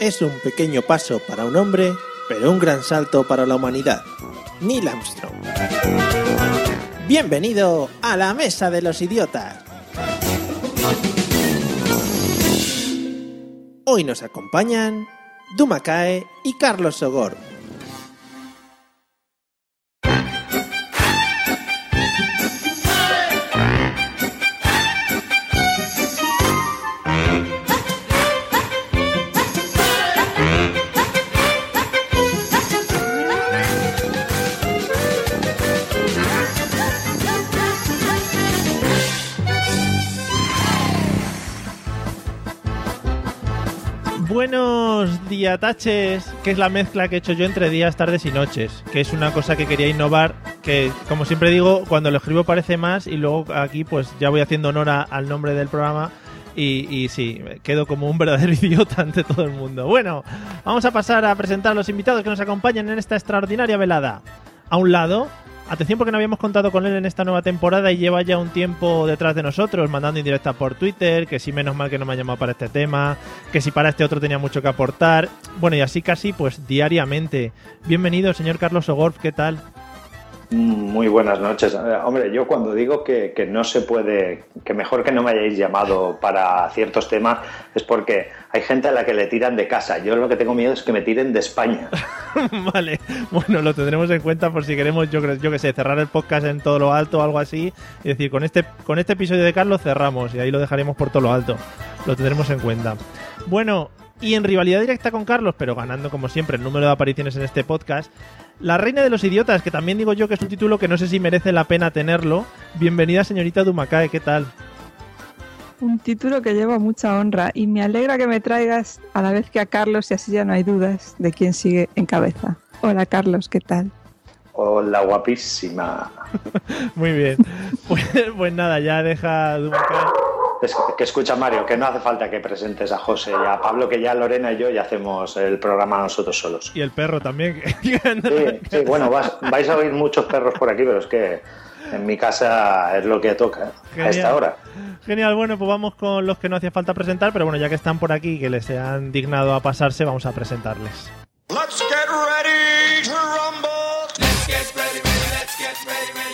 Es un pequeño paso para un hombre, pero un gran salto para la humanidad. Neil Armstrong. Bienvenido a la Mesa de los Idiotas. Hoy nos acompañan Dumakae y Carlos Sogor. Buenos diataches, que es la mezcla que he hecho yo entre días, tardes y noches, que es una cosa que quería innovar, que como siempre digo, cuando lo escribo parece más y luego aquí pues ya voy haciendo honor a- al nombre del programa y, y sí, quedo como un verdadero idiota ante todo el mundo. Bueno, vamos a pasar a presentar a los invitados que nos acompañan en esta extraordinaria velada. A un lado, atención porque no habíamos contado con él en esta nueva temporada y lleva ya un tiempo detrás de nosotros, mandando indirectas por Twitter, que si menos mal que no me ha llamado para este tema, que si para este otro tenía mucho que aportar. Bueno, y así casi pues diariamente. Bienvenido, señor Carlos Ogorf, ¿qué tal? Muy buenas noches. Eh, Hombre, yo cuando digo que, que no se puede, que mejor que no me hayáis llamado para ciertos temas, es porque hay gente a la que le tiran de casa. Yo lo que tengo miedo es que me tiren de España. vale, bueno, lo tendremos en cuenta por si queremos, yo, creo- yo que sé, cerrar el podcast en todo lo alto o algo así. Y decir, con este, con este episodio de Carlos cerramos y ahí lo dejaremos por todo lo alto. Lo tendremos en cuenta. Bueno, y en rivalidad directa con Carlos, pero ganando como siempre el número de apariciones en este podcast, La Reina de los Idiotas, que también digo yo que es un título que no sé si merece la pena tenerlo. Bienvenida, señorita Dumakae, ¿qué tal? Un título que lleva mucha honra y me alegra que me traigas a la vez que a Carlos y así ya no hay dudas de quién sigue en cabeza. Hola Carlos, ¿qué tal? Hola, guapísima. Muy bien. Pues, pues nada, ya deja Dumakae. Es que escucha, Mario, que no hace falta que presentes a José y a Pablo, que ya Lorena y yo ya hacemos el programa nosotros solos. Y el perro también. Sí, sí, bueno, vas- vais a oír muchos perros por aquí, pero es que en mi casa es lo que toca a Genial. esta hora. Genial, bueno, pues vamos con los que no hacía falta presentar, pero bueno, ya que están por aquí y que les han dignado a pasarse, vamos a presentarles. Let's get ready to.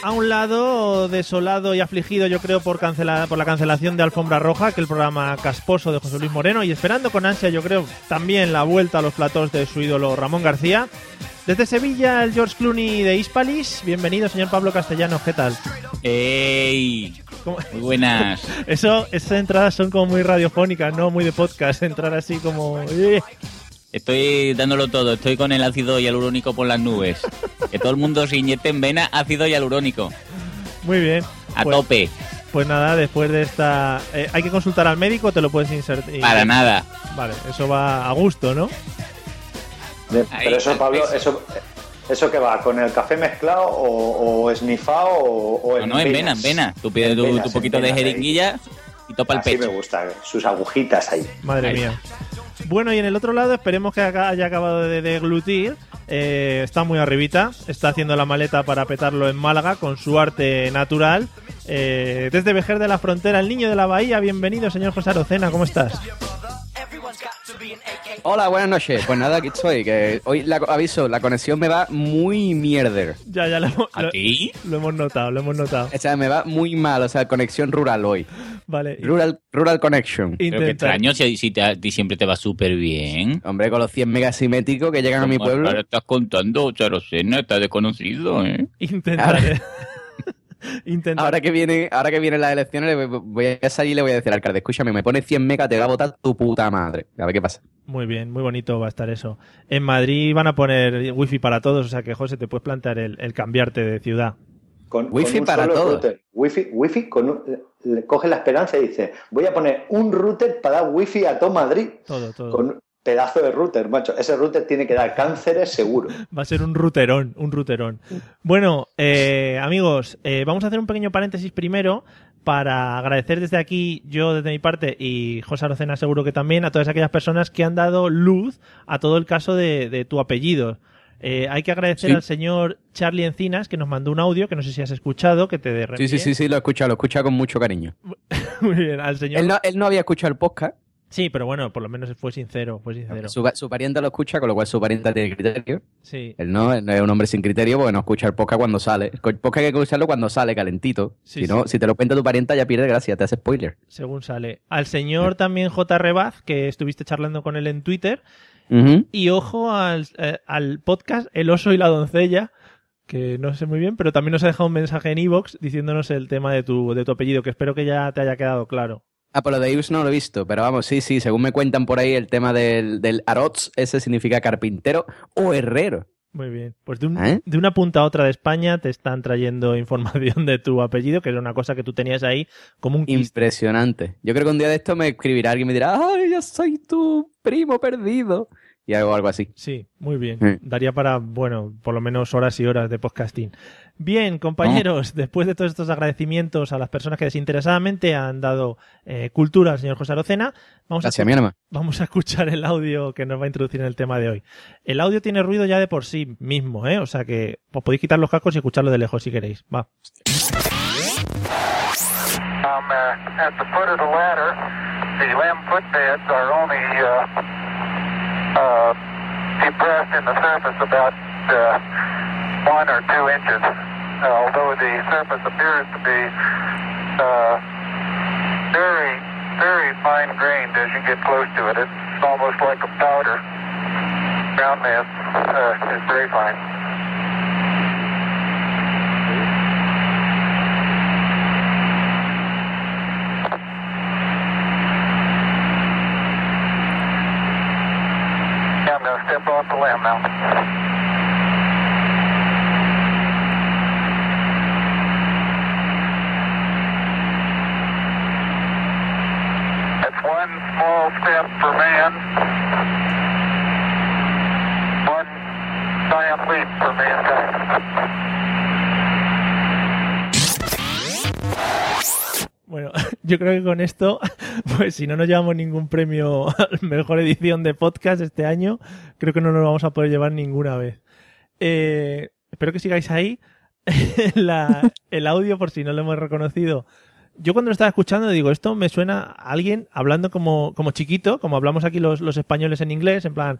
A un lado, desolado y afligido, yo creo, por, cancela- por la cancelación de Alfombra Roja, que el programa casposo de José Luis Moreno, y esperando con ansia, yo creo, también la vuelta a los platós de su ídolo Ramón García. Desde Sevilla, el George Clooney de Hispalis. Bienvenido, señor Pablo Castellano, ¿qué tal? ¡Ey! ¿Cómo- Muy buenas. Eso, esas entradas son como muy radiofónicas, ¿no? Muy de podcast, entrar así como... eh. Estoy dándolo todo. Estoy con el ácido hialurónico por las nubes. Que todo el mundo se inyecte en vena ácido hialurónico. Muy bien. A Pues- tope. Pues nada, después de esta... eh, ¿Hay que consultar al médico o te lo puedes insertar? Para nada. Vale, eso va a gusto, ¿no? Ahí, Pero eso, Pablo, eso, ¿eso que va? ¿Con el café mezclado o, o esnifado o, o No, no, en vena, en vena. Tú pides En tu, venas, tu en poquito de ahí. jeringuilla y topa el Así me pecho. gusta, sus agujitas ahí. Madre Ahí. mía. Bueno, y en el otro lado, esperemos que haya acabado de deglutir. Eh, está muy arribita. Está haciendo la maleta para petarlo en Málaga con su arte natural. Eh, desde Vejer de la Frontera, el niño de la Bahía. Bienvenido, señor José Arocena. ¿Cómo estás? Hola, buenas noches. Pues nada, aquí estoy. Que hoy la, aviso, la conexión me va muy mierder. Ya, ya lo, hemos- ¿A lo- ti? lo hemos notado, lo hemos notado. O sea, me va muy mal. O sea, conexión rural hoy. Vale. Rural, rural Connection. Pero qué extraño si, si te- a ti siempre te va súper bien. Hombre, con los 100 megas simétricos que llegan a mi pueblo. Ahora estás contando, Charosena, está desconocido, ¿eh? Intentaré. Intentaré. Ahora que viene, ahora que vienen las elecciones, le voy- a salir y le voy a decir al alcalde, escúchame, me pone 100 megas, te va a votar tu puta madre. A ver qué pasa. Muy bien, muy bonito va a estar eso. En Madrid van a poner wifi para todos, o sea que, José, te puedes plantear el, el cambiarte de ciudad. Con, Wifi con para todos. router. Wifi, wifi con un- le coge la esperanza y dice, voy a poner un router para dar wifi a todo Madrid. Todo, todo. Con pedazo de router, macho. Ese router tiene que dar cánceres seguro. Va a ser un ruterón, un ruterón. Bueno, eh, amigos, eh, vamos a hacer un pequeño paréntesis primero para agradecer desde aquí, yo desde mi parte y José Arocena seguro que también, a todas aquellas personas que han dado luz a todo el caso de, de tu apellido. Eh, hay que agradecer Sí. al señor Charlie Encinas que nos mandó un audio que no sé si has escuchado, que te de Sí, sí, sí, sí, lo he escuchado, lo he escuchado con mucho cariño. Muy bien, al señor. Él no, él no había escuchado el podcast, Sí, pero bueno, por lo menos fue sincero, fue sincero. su, su pariente lo escucha, con lo cual su pariente tiene criterio. Sí, Él no, él no es un hombre sin criterio porque no escucha el podcast cuando sale. El podcast hay que escucharlo cuando sale, calentito. Sí, si no, sí. si te lo cuenta tu pariente ya pierde gracia, te hace spoiler. según sale. Al señor también J. Rebaz, que estuviste charlando con él en Twitter. Y ojo al, eh, al podcast El oso y la doncella, que no sé muy bien, pero también nos ha dejado un mensaje en Evox diciéndonos el tema de tu, de tu apellido, que espero que ya te haya quedado claro. Ah, por lo de Ius no lo he visto, pero vamos, sí, sí, según me cuentan por ahí, el tema del, del Arots, ese significa carpintero o herrero. Muy bien. Pues de, un- ¿Eh? de una punta a otra de España te están trayendo información de tu apellido, que era una cosa que tú tenías ahí como un quiste. Impresionante. Yo creo que un día de esto me escribirá alguien y me dirá, ¡ay, yo soy tu primo perdido! Y hago algo así. Sí, muy bien. Sí. Daría para, bueno, por lo menos horas y horas de podcasting. Bien, compañeros, después de todos estos agradecimientos a las personas que desinteresadamente han dado eh, cultura al señor José Arocena, vamos a, Gracias, mi alma. vamos a escuchar el audio que nos va a introducir en el tema de hoy. El audio tiene ruido ya de por sí mismo, ¿eh? O sea que os podéis quitar los cascos y escucharlo de lejos si queréis. Va. Um, uh, at the foot of the ladder, the lamb footbeds are only uh, uh, depressed in the surface about uh, one or two inches, uh, although the surface appears to be uh, very, very fine grained as you get close to it. It's almost like a powder. Ground mass uh, is very fine. Limb now. One small step for man, one giant leap for mankind. Bueno, yo creo que con esto, pues si no nos llevamos ningún premio a la mejor edición de podcast este año, creo que no nos vamos a poder llevar ninguna vez. Eh, espero que sigáis ahí. El audio, por si no lo hemos reconocido. Yo cuando lo estaba escuchando digo, esto me suena a alguien hablando como, como chiquito, como hablamos aquí los, los españoles en inglés, en plan,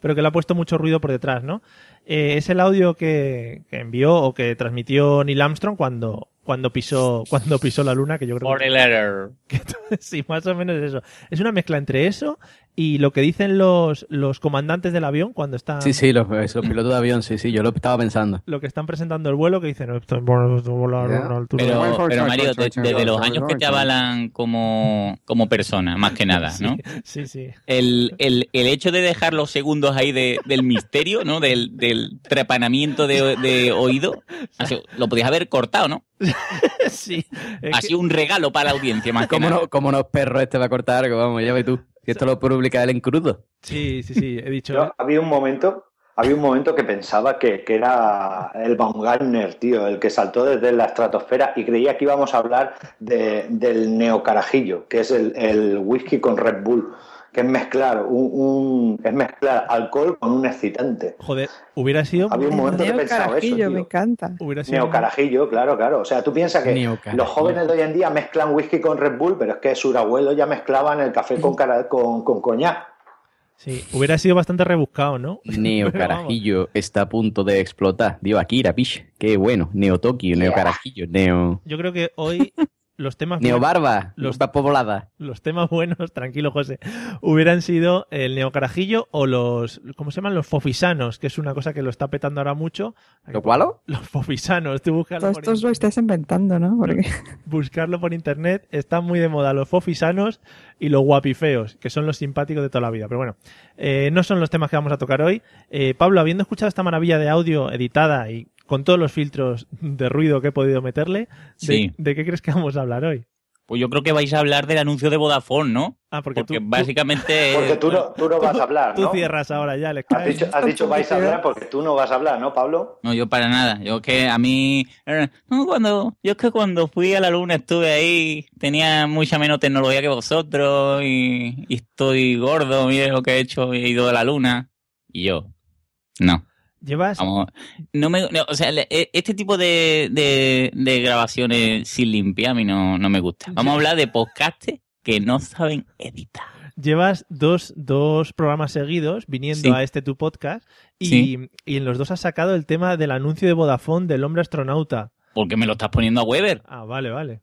pero que le ha puesto mucho ruido por detrás, ¿no? Eh, es el audio que, que envió o que transmitió Neil Armstrong cuando, cuando pisó, cuando pisó la luna, que yo creo que, que sí, más o menos es eso. Es una mezcla entre eso y lo que dicen los, los comandantes del avión cuando están, Sí, sí, los, los pilotos de avión, sí, sí, yo lo estaba pensando. lo que están presentando el vuelo, que dicen, "No, esto es bueno, esto volar a una altura". Pero, pero Mario, de- desde los años que te avalan como, como persona, más que nada, ¿no? Sí, sí. El, el, el hecho de dejar los segundos ahí de- del misterio, ¿no? Del, del trepanamiento de, de oído, lo podías haber cortado, ¿no? sí. Ha que- sido un regalo para la audiencia, más que ¿Cómo nada. no, cómo no, perro, este va a cortar algo? Vamos, ya ve tú. Si esto lo publica él en crudo. sí, sí, sí, he dicho. Yo había un momento, había un momento que pensaba que, que era el Baumgartner, tío, el que saltó desde la estratosfera y creía que íbamos a hablar de- del neocarajillo, que es el, el whisky con Red Bull, que es mezclar un, un- es mezclar alcohol con un excitante. Joder, hubiera sido. Había un momento que pensado eso, carajillo, me tío. encanta. Hubiera sido. Neocarajillo, claro, claro. O sea, tú piensas que Neocarajillo. los jóvenes de hoy en día mezclan whisky con Red Bull, pero es que sus abuelos ya mezclaban el café con, cara- con, con coñac. Sí, hubiera sido bastante rebuscado, ¿no? Neo Carajillo está a punto de explotar. Digo, Akira, pish. Qué bueno. Neo Tokio, Neo Carajillo, Neo. Yo creo que hoy los temas buenos- Neobarba, Los- los poblada. los temas buenos, tranquilo José, hubieran sido el neocarajillo o los, ¿cómo se llaman? Los fofisanos, que es una cosa que lo está petando ahora mucho. ¿Lo cualo? Los fofisanos, tú búscalo Todo esto lo estáis inventando, ¿no? Porque buscarlo por internet, está muy de moda los fofisanos y los guapifeos, que son los simpáticos de toda la vida. Pero bueno, eh, no son los temas que vamos a tocar hoy. Eh, Pablo, habiendo escuchado esta maravilla de audio editada y con todos los filtros de ruido que he podido meterle, ¿de, Sí. de qué crees que vamos a hablar hoy? Pues yo creo que vais a hablar del anuncio de Vodafone, ¿no? Ah, porque, Porque tú, básicamente... Porque tú no, tú no vas a hablar, ¿no? tú cierras ahora ya, les Has caes. dicho, has dicho vais a hablar porque tú no vas a hablar, ¿no, Pablo? No, yo para nada. Yo que a mí... eh, No, cuando... Yo es que cuando fui a la luna estuve ahí, tenía mucha menos tecnología que vosotros y, y estoy gordo, mire lo que he hecho, he ido a la luna. Y yo... No. Llevas, Vamos, no me, no, o sea, e- este tipo de, de, de grabaciones sin limpiar a mí no, no me gusta. Vamos a hablar de podcastes que no saben editar. llevas dos, dos programas seguidos viniendo Sí. a este tu podcast y, Sí. y en los dos has sacado el tema del anuncio de Vodafone del hombre astronauta. Porque me lo estás poniendo a Weber. Ah, vale, vale.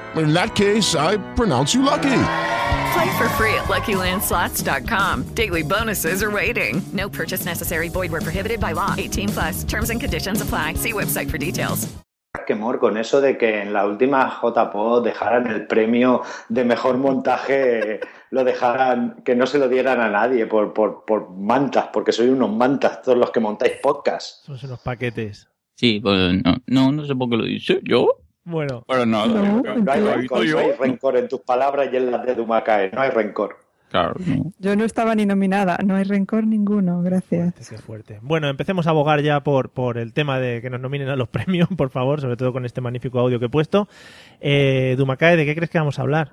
In that case, I pronounce you lucky. Play for free at LuckyLandSlots.com. Daily bonuses are waiting. No purchase necessary. Void where prohibited by law. 18 plus. Terms and conditions apply. See website for details. quemor con eso de que en la última JPO dejaran el premio de mejor montaje, lo dejaran, que no se lo dieran a nadie por, por, por mantas, porque sois unos mantas todos los que montáis podcast. Son unos paquetes. Sí, pues no, no, no sé por qué lo dice yo. Bueno. No, No hay yo- rencor, no hay rencor en tus palabras y en las de Dumacae, no hay rencor. Claro, no. yo no estaba ni nominada, no hay rencor ninguno, gracias. qué fuerte. Bueno, empecemos a abogar ya por, por el tema de que nos nominen a los premios, por favor, sobre todo con este magnífico audio que he puesto. Eh, Dumacae, ¿de qué crees que vamos a hablar?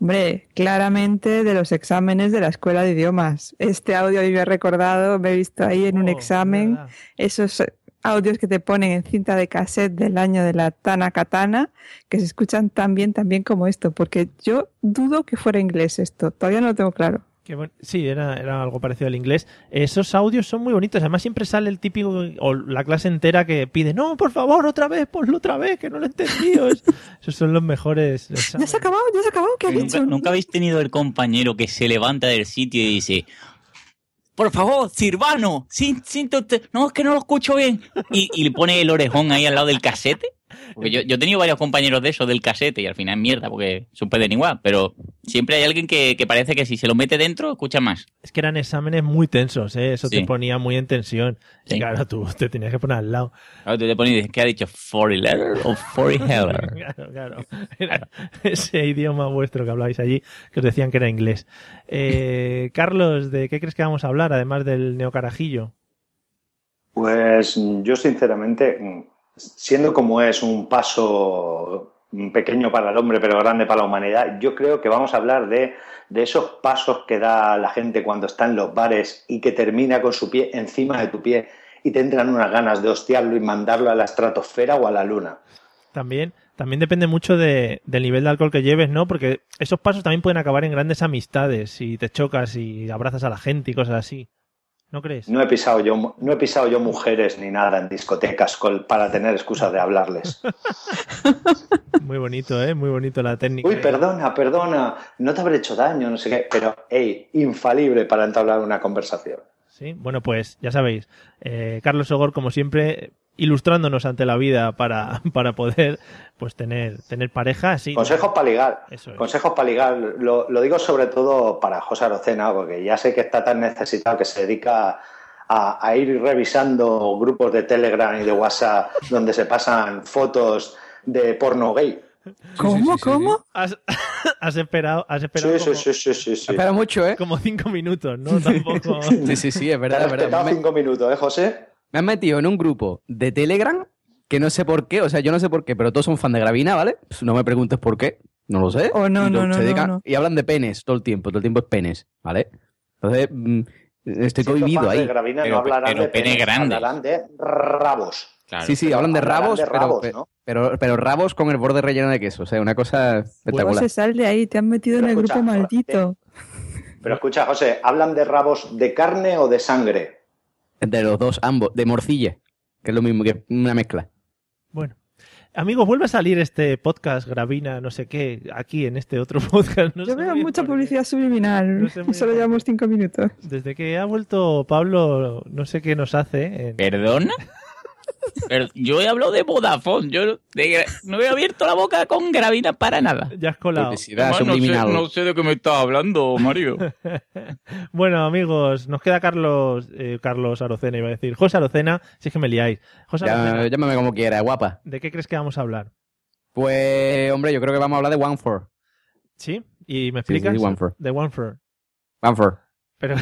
Hombre, claramente de los exámenes de la escuela de idiomas. Este audio a mí me ha recordado, me he visto ahí en un Oh, examen, verdad. esos audios que te ponen en cinta de cassette del año de la Tana Katana, que se escuchan tan bien, tan bien como esto, porque yo dudo que fuera inglés esto, todavía no lo tengo claro. Sí, era, era algo parecido al inglés. Esos audios son muy bonitos. Además, siempre sale el típico, o la clase entera que pide, no, por favor, otra vez, ponlo otra vez, que no lo he entendido. Es- Esos son los mejores. Ya se ha acabado, ya se ha acabado, ¿qué ha ¿Nunca, dicho? nunca habéis tenido el compañero que se levanta del sitio y dice, por favor, Sirvano, sin, sin no, es que no lo escucho bien. Y, y le pone el orejón ahí al lado del casete. Porque yo, yo he tenido varios compañeros de esos del casete y al final es mierda porque suspenden igual. Pero siempre hay alguien que, que parece que si se lo mete dentro, escucha más. Es que eran exámenes muy tensos, ¿eh? Eso te ponía muy en tensión. Y claro, tú te tenías que poner al lado. Claro, tú te dices, ¿qué ha dicho? ¿40 letter o 40 header? claro, claro. Era ese idioma vuestro que hablabais allí, que os decían que era inglés. Eh, Carlos, ¿de qué crees que vamos a hablar, además del neocarajillo? Pues yo sinceramente, siendo como es un paso pequeño para el hombre pero grande para la humanidad, yo creo que vamos a hablar de, de esos pasos que da la gente cuando está en los bares y que termina con su pie encima de tu pie y te entran unas ganas de hostiarlo y mandarlo a la estratosfera o a la luna. También, también depende mucho de- del nivel de alcohol que lleves, ¿no? Porque esos pasos también pueden acabar en grandes amistades, si te chocas y abrazas a la gente y cosas así. ¿No crees? No he pisado yo, no he pisado yo mujeres ni nada en discotecas para tener excusas de hablarles. Muy bonito, ¿eh? Muy bonito la técnica. Uy, perdona, perdona, no te habré hecho daño, no sé qué, pero, hey, infalible para entablar una conversación. Sí, bueno, pues ya sabéis, eh, Carlos Sogor, como siempre, ilustrándonos ante la vida para, para poder pues tener, tener pareja así. Consejos para ligar. Eso es. Consejos para ligar. Lo, lo digo sobre todo para José Arocena, porque ya sé que está tan necesitado que se dedica a, a ir revisando grupos de Telegram y de WhatsApp donde se pasan fotos de porno gay. ¿Cómo? ¿Cómo? Has, has esperado, has esperado Sí, como, sí, sí, sí, sí, sí. Espera mucho, ¿eh? como cinco minutos, ¿no? Tampoco. Sí, sí, sí, es Te verdad, has es verdad. respetado Me, cinco minutos, ¿eh, José? Me han metido en un grupo de Telegram que no sé por qué, o sea, yo no sé por qué, pero todos son fan de Gravina, ¿vale? Pues no me preguntes por qué, no lo sé. Oh, no, Y no, no, se no, dedican- no. Y hablan de penes todo el tiempo, todo el tiempo es penes, ¿vale? Entonces, mm, estoy Siendo cohibido fans de ahí. Gravina Pero- no hablarán pero de pene penes, grande. hablarán de rabos. Claro. Sí, sí, Pero hablan de rabos, de pero, rabos, pe- ¿no? pero, pero rabos con el borde relleno de queso, o sea, una cosa No espectacular. se sal de ahí, te han metido Pero en el escucha, grupo maldito. Pero escucha, José, ¿hablan de rabos de carne o de sangre? De los dos, ambos, de morcilla, que es lo mismo que una mezcla. Bueno. Amigos, vuelve a salir este podcast, Gravina, no sé qué, aquí en este otro podcast. No Yo veo mucha publicidad subliminal. No sé muy Solo llevamos cinco minutos. Desde que ha vuelto Pablo, no sé qué nos hace. en- ¿Perdona? Pero yo he hablado de Vodafone. Yo de no he abierto la boca con gravina para nada. Ya has colado. Publicidad Además, no, sé, no sé de qué me estás hablando, Mario. bueno, amigos, nos queda Carlos eh, Carlos Arocena, iba a decir. José Arocena, si es que me liáis. José Ya- Arocena, llámame como quiera, guapa. ¿de qué crees que vamos a hablar? Pues, hombre, yo creo que vamos a hablar de One for. ¿Sí? ¿Y me Sí, sí, explicas? One for. De One for. One for. Pero,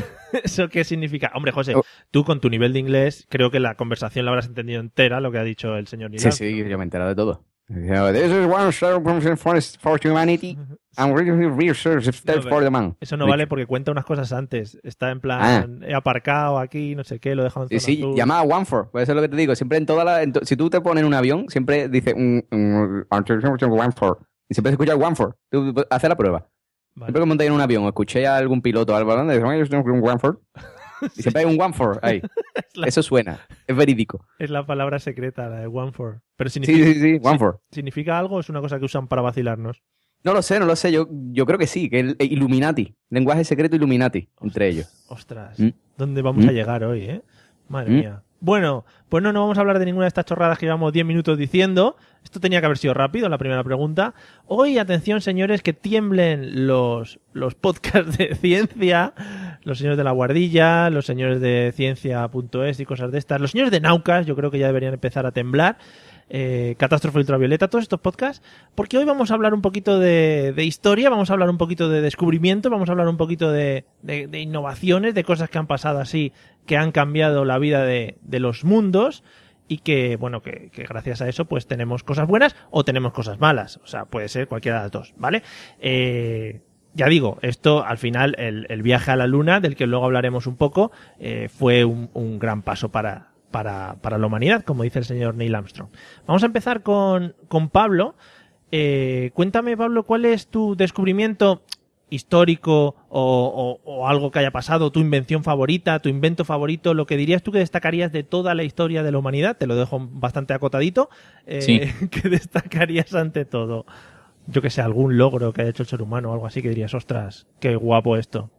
¿eso qué significa? Hombre, José, Oh. tú con tu nivel de inglés, creo que la conversación la habrás entendido entera, lo que ha dicho el señor Neil Sí, sí, yo me he enterado de todo. This is one service for, for humanity and really for the man. Eso no vale porque cuenta unas cosas antes. Está en plan, Ah. he aparcado aquí, no sé qué, lo he dejado en Sí, zona sí, azul. llamada One for. Pues eso es lo que te digo. Siempre en toda la. en to- si tú te pones en un avión, siempre dice un, un- One for. Y siempre se escucha One for. Tú- haces la prueba. Vale. Siempre que monté en un avión escuché a algún piloto algo hablando, "Oye, yo tengo un One for. Y siempre hay un One for ahí. la- Eso suena. Es verídico. Es la palabra secreta, la de One for. Pero Sí, significa, sí, sí. One for. ¿significa algo o es una cosa que usan para vacilarnos? No lo sé, no lo sé. Yo, yo creo que sí, que el Illuminati. Lenguaje secreto Illuminati entre ellos. Ostras, Mm. ¿dónde vamos Mm. a llegar hoy, eh? Madre Mm. mía. Bueno, pues no, no vamos a hablar de ninguna de estas chorradas que llevamos 10 minutos diciendo. Esto tenía que haber sido rápido, la primera pregunta. Hoy, atención, señores, que tiemblen los, los podcasts de ciencia, los señores de la guardilla, los señores de ciencia.es y cosas de estas, los señores de Naucas, yo creo que ya deberían empezar a temblar. Eh, Catástrofe Ultravioleta, todos estos podcasts, porque hoy vamos a hablar un poquito de, de historia, vamos a hablar un poquito de descubrimiento, vamos a hablar un poquito de, de- de innovaciones, de cosas que han pasado así, que han cambiado la vida de, de los mundos y que, bueno, que, que gracias a eso pues tenemos cosas buenas o tenemos cosas malas, o sea, puede ser cualquiera de las dos, ¿vale? Eh, ya digo, esto al final, el, el viaje a la luna, del que luego hablaremos un poco, eh, fue un, un gran paso para, para, para la humanidad, como dice el señor Neil Armstrong. Vamos a empezar con, con Pablo. Eh, cuéntame, Pablo, ¿cuál es tu descubrimiento histórico o, o- o algo que haya pasado, tu invención favorita, tu invento favorito, lo que dirías tú que destacarías de toda la historia de la humanidad? Te lo dejo bastante acotadito. Eh, Sí. ¿Qué destacarías ante todo? Yo que sé, algún logro que haya hecho el ser humano o algo así que dirías, ostras, qué guapo esto.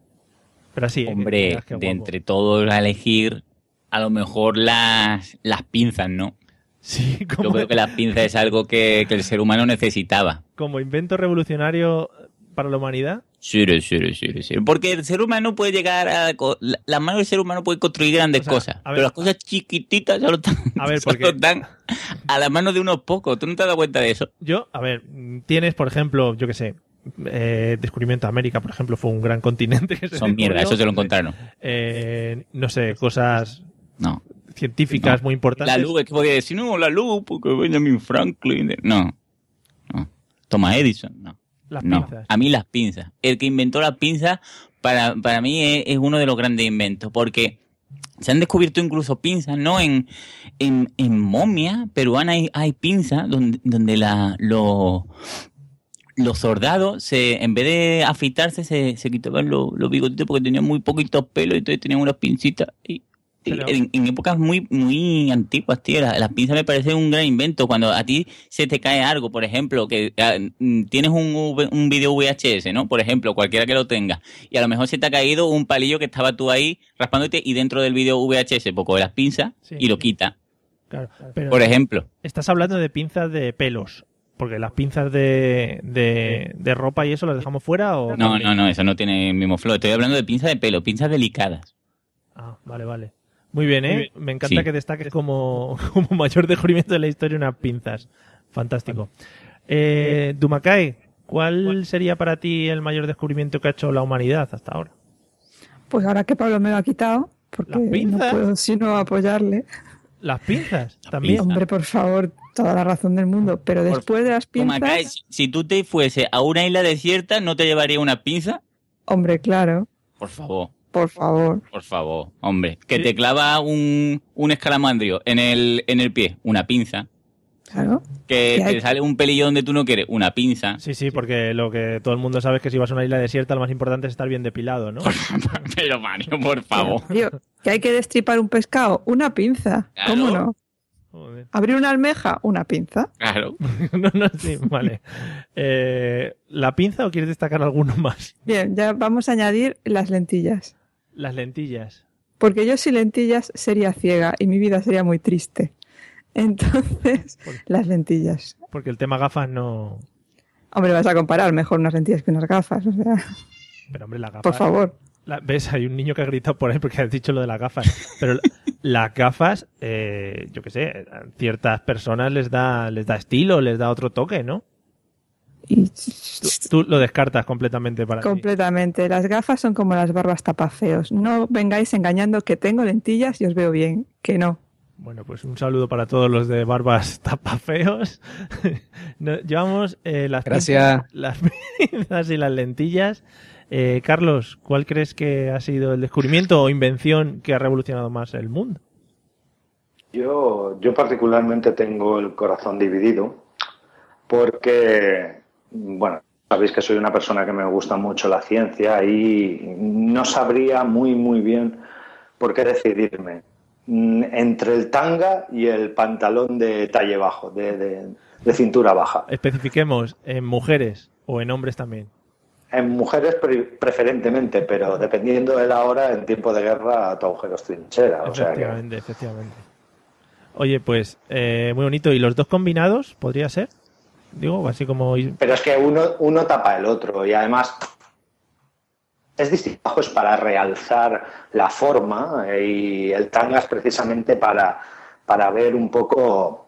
Pero así, eh, que Hombre, de entre todos a elegir, a lo mejor las, las pinzas, ¿no? Sí, Yo como, creo que las pinzas es algo que, que el ser humano necesitaba. como invento revolucionario para la humanidad. Sí, sí, sí, sí. Porque el ser humano puede llegar a... La, mano del ser humano puede construir grandes O sea, cosas. ver, pero las cosas chiquititas solo están, A ver, solo porque- están a la mano de unos pocos. ¿Tú no te has dado cuenta de eso? Yo, a ver, tienes, por ejemplo, yo que sé, eh, descubrimiento de América, por ejemplo, fue un gran continente que se Son mierda, eso se lo encontraron. Eh, no sé, cosas No. científicas No. muy importantes. La luz, es que podía decir, no, la luz, porque Benjamin Franklin. No. No. Thomas Edison. Las no. pinzas. A mí las pinzas. El que inventó las pinzas, para, para mí es, es uno de los grandes inventos, porque se han descubierto incluso pinzas, ¿no? En, en, en momia peruana hay, hay pinzas donde, donde la, los, los soldados, se, en vez de afeitarse, se, se quitaban los, los bigotitos porque tenían muy poquitos pelos y entonces tenían unas pincitas. Y, y Pero- en, en épocas muy muy antiguas, tío, la- las pinzas me parecen un gran invento. Cuando a ti se te cae algo, por ejemplo, que ah, mm, tienes un, V- un video VHS, ¿no? Por ejemplo, cualquiera que lo tenga, y a lo mejor se te ha caído un palillo que estaba tú ahí raspándote y dentro del video VHS, pues coge las pinzas Sí. y lo quita, Claro, pero por ejemplo. estás hablando de pinzas de pelos, porque las pinzas de, de, de ropa y eso las dejamos fuera o... No, no, no, eso no tiene el mismo flow. Estoy hablando de pinzas de pelo, pinzas delicadas. Ah, vale, vale. Muy bien, ¿eh? Me encanta Sí. que destaques como, como mayor descubrimiento de la historia unas pinzas. Fantástico. Eh, Dumacay, ¿cuál sería para ti el mayor descubrimiento que ha hecho la humanidad hasta ahora? Pues ahora que Pablo me lo ha quitado, porque ¿Las no puedo sino apoyarle. Las pinzas, también. Hombre, por favor, toda la razón del mundo. Pero después de las pinzas, si, si tú te fuese a una isla desierta, ¿no te llevaría una pinza? hombre, claro, Por favor, por favor. por favor, hombre. Que te clava un, un escalamandrio en el, en el pie, una pinza. Claro. Que te sale un pelillo donde tú no quieres, una pinza. Sí, sí, porque lo que todo el mundo sabe es que si vas a una isla desierta, lo más importante es estar bien depilado, ¿no? Pero Mario, por favor. Que hay que destripar un pescado, una pinza. ¿Cómo Claro. no? Joder. Abrir una almeja, una pinza. Claro. no, no, sí, vale. Eh, ¿La pinza o quieres destacar alguno más? Bien, ya vamos a añadir las lentillas. Las lentillas. Porque yo sin lentillas sería ciega y mi vida sería muy triste. Entonces, las lentillas. Porque el tema gafas no. Hombre, vas a comparar mejor unas lentillas que unas gafas. O sea, Pero hombre, las gafas. por favor. La- ¿Ves? Hay un niño que ha gritado por ahí porque has dicho lo de las gafas. Pero la- las gafas, eh, yo qué sé, a ciertas personas les da, les da estilo, les da otro toque, ¿no? Y Tú, tú lo descartas completamente para ti. completamente. Las gafas son como las barbas tapafeos. No vengáis engañando que tengo lentillas y os veo bien. Que no. Bueno, pues un saludo para todos los de barbas tapafeos. Llevamos eh, las, Gracias. pinzas, las pinzas y las lentillas. Eh, Carlos, ¿cuál crees que ha sido el descubrimiento o invención que ha revolucionado más el mundo? Yo, yo particularmente tengo el corazón dividido porque, bueno, sabéis que soy una persona que me gusta mucho la ciencia y no sabría muy, muy bien por qué decidirme mm, entre el tanga y el pantalón de talle bajo, de, de- de cintura baja. Especifiquemos, ¿en mujeres o en hombres también? En mujeres pre- preferentemente, pero dependiendo de la hora, en tiempo de guerra, tu agujero es trinchera. O sea que, Efectivamente, efectivamente. Oye, pues eh, muy bonito. ¿Y los dos combinados podría ser? Pero es que uno, uno tapa el otro y además es distinto. Para realzar la forma eh, y el tanga es precisamente para, para ver un poco.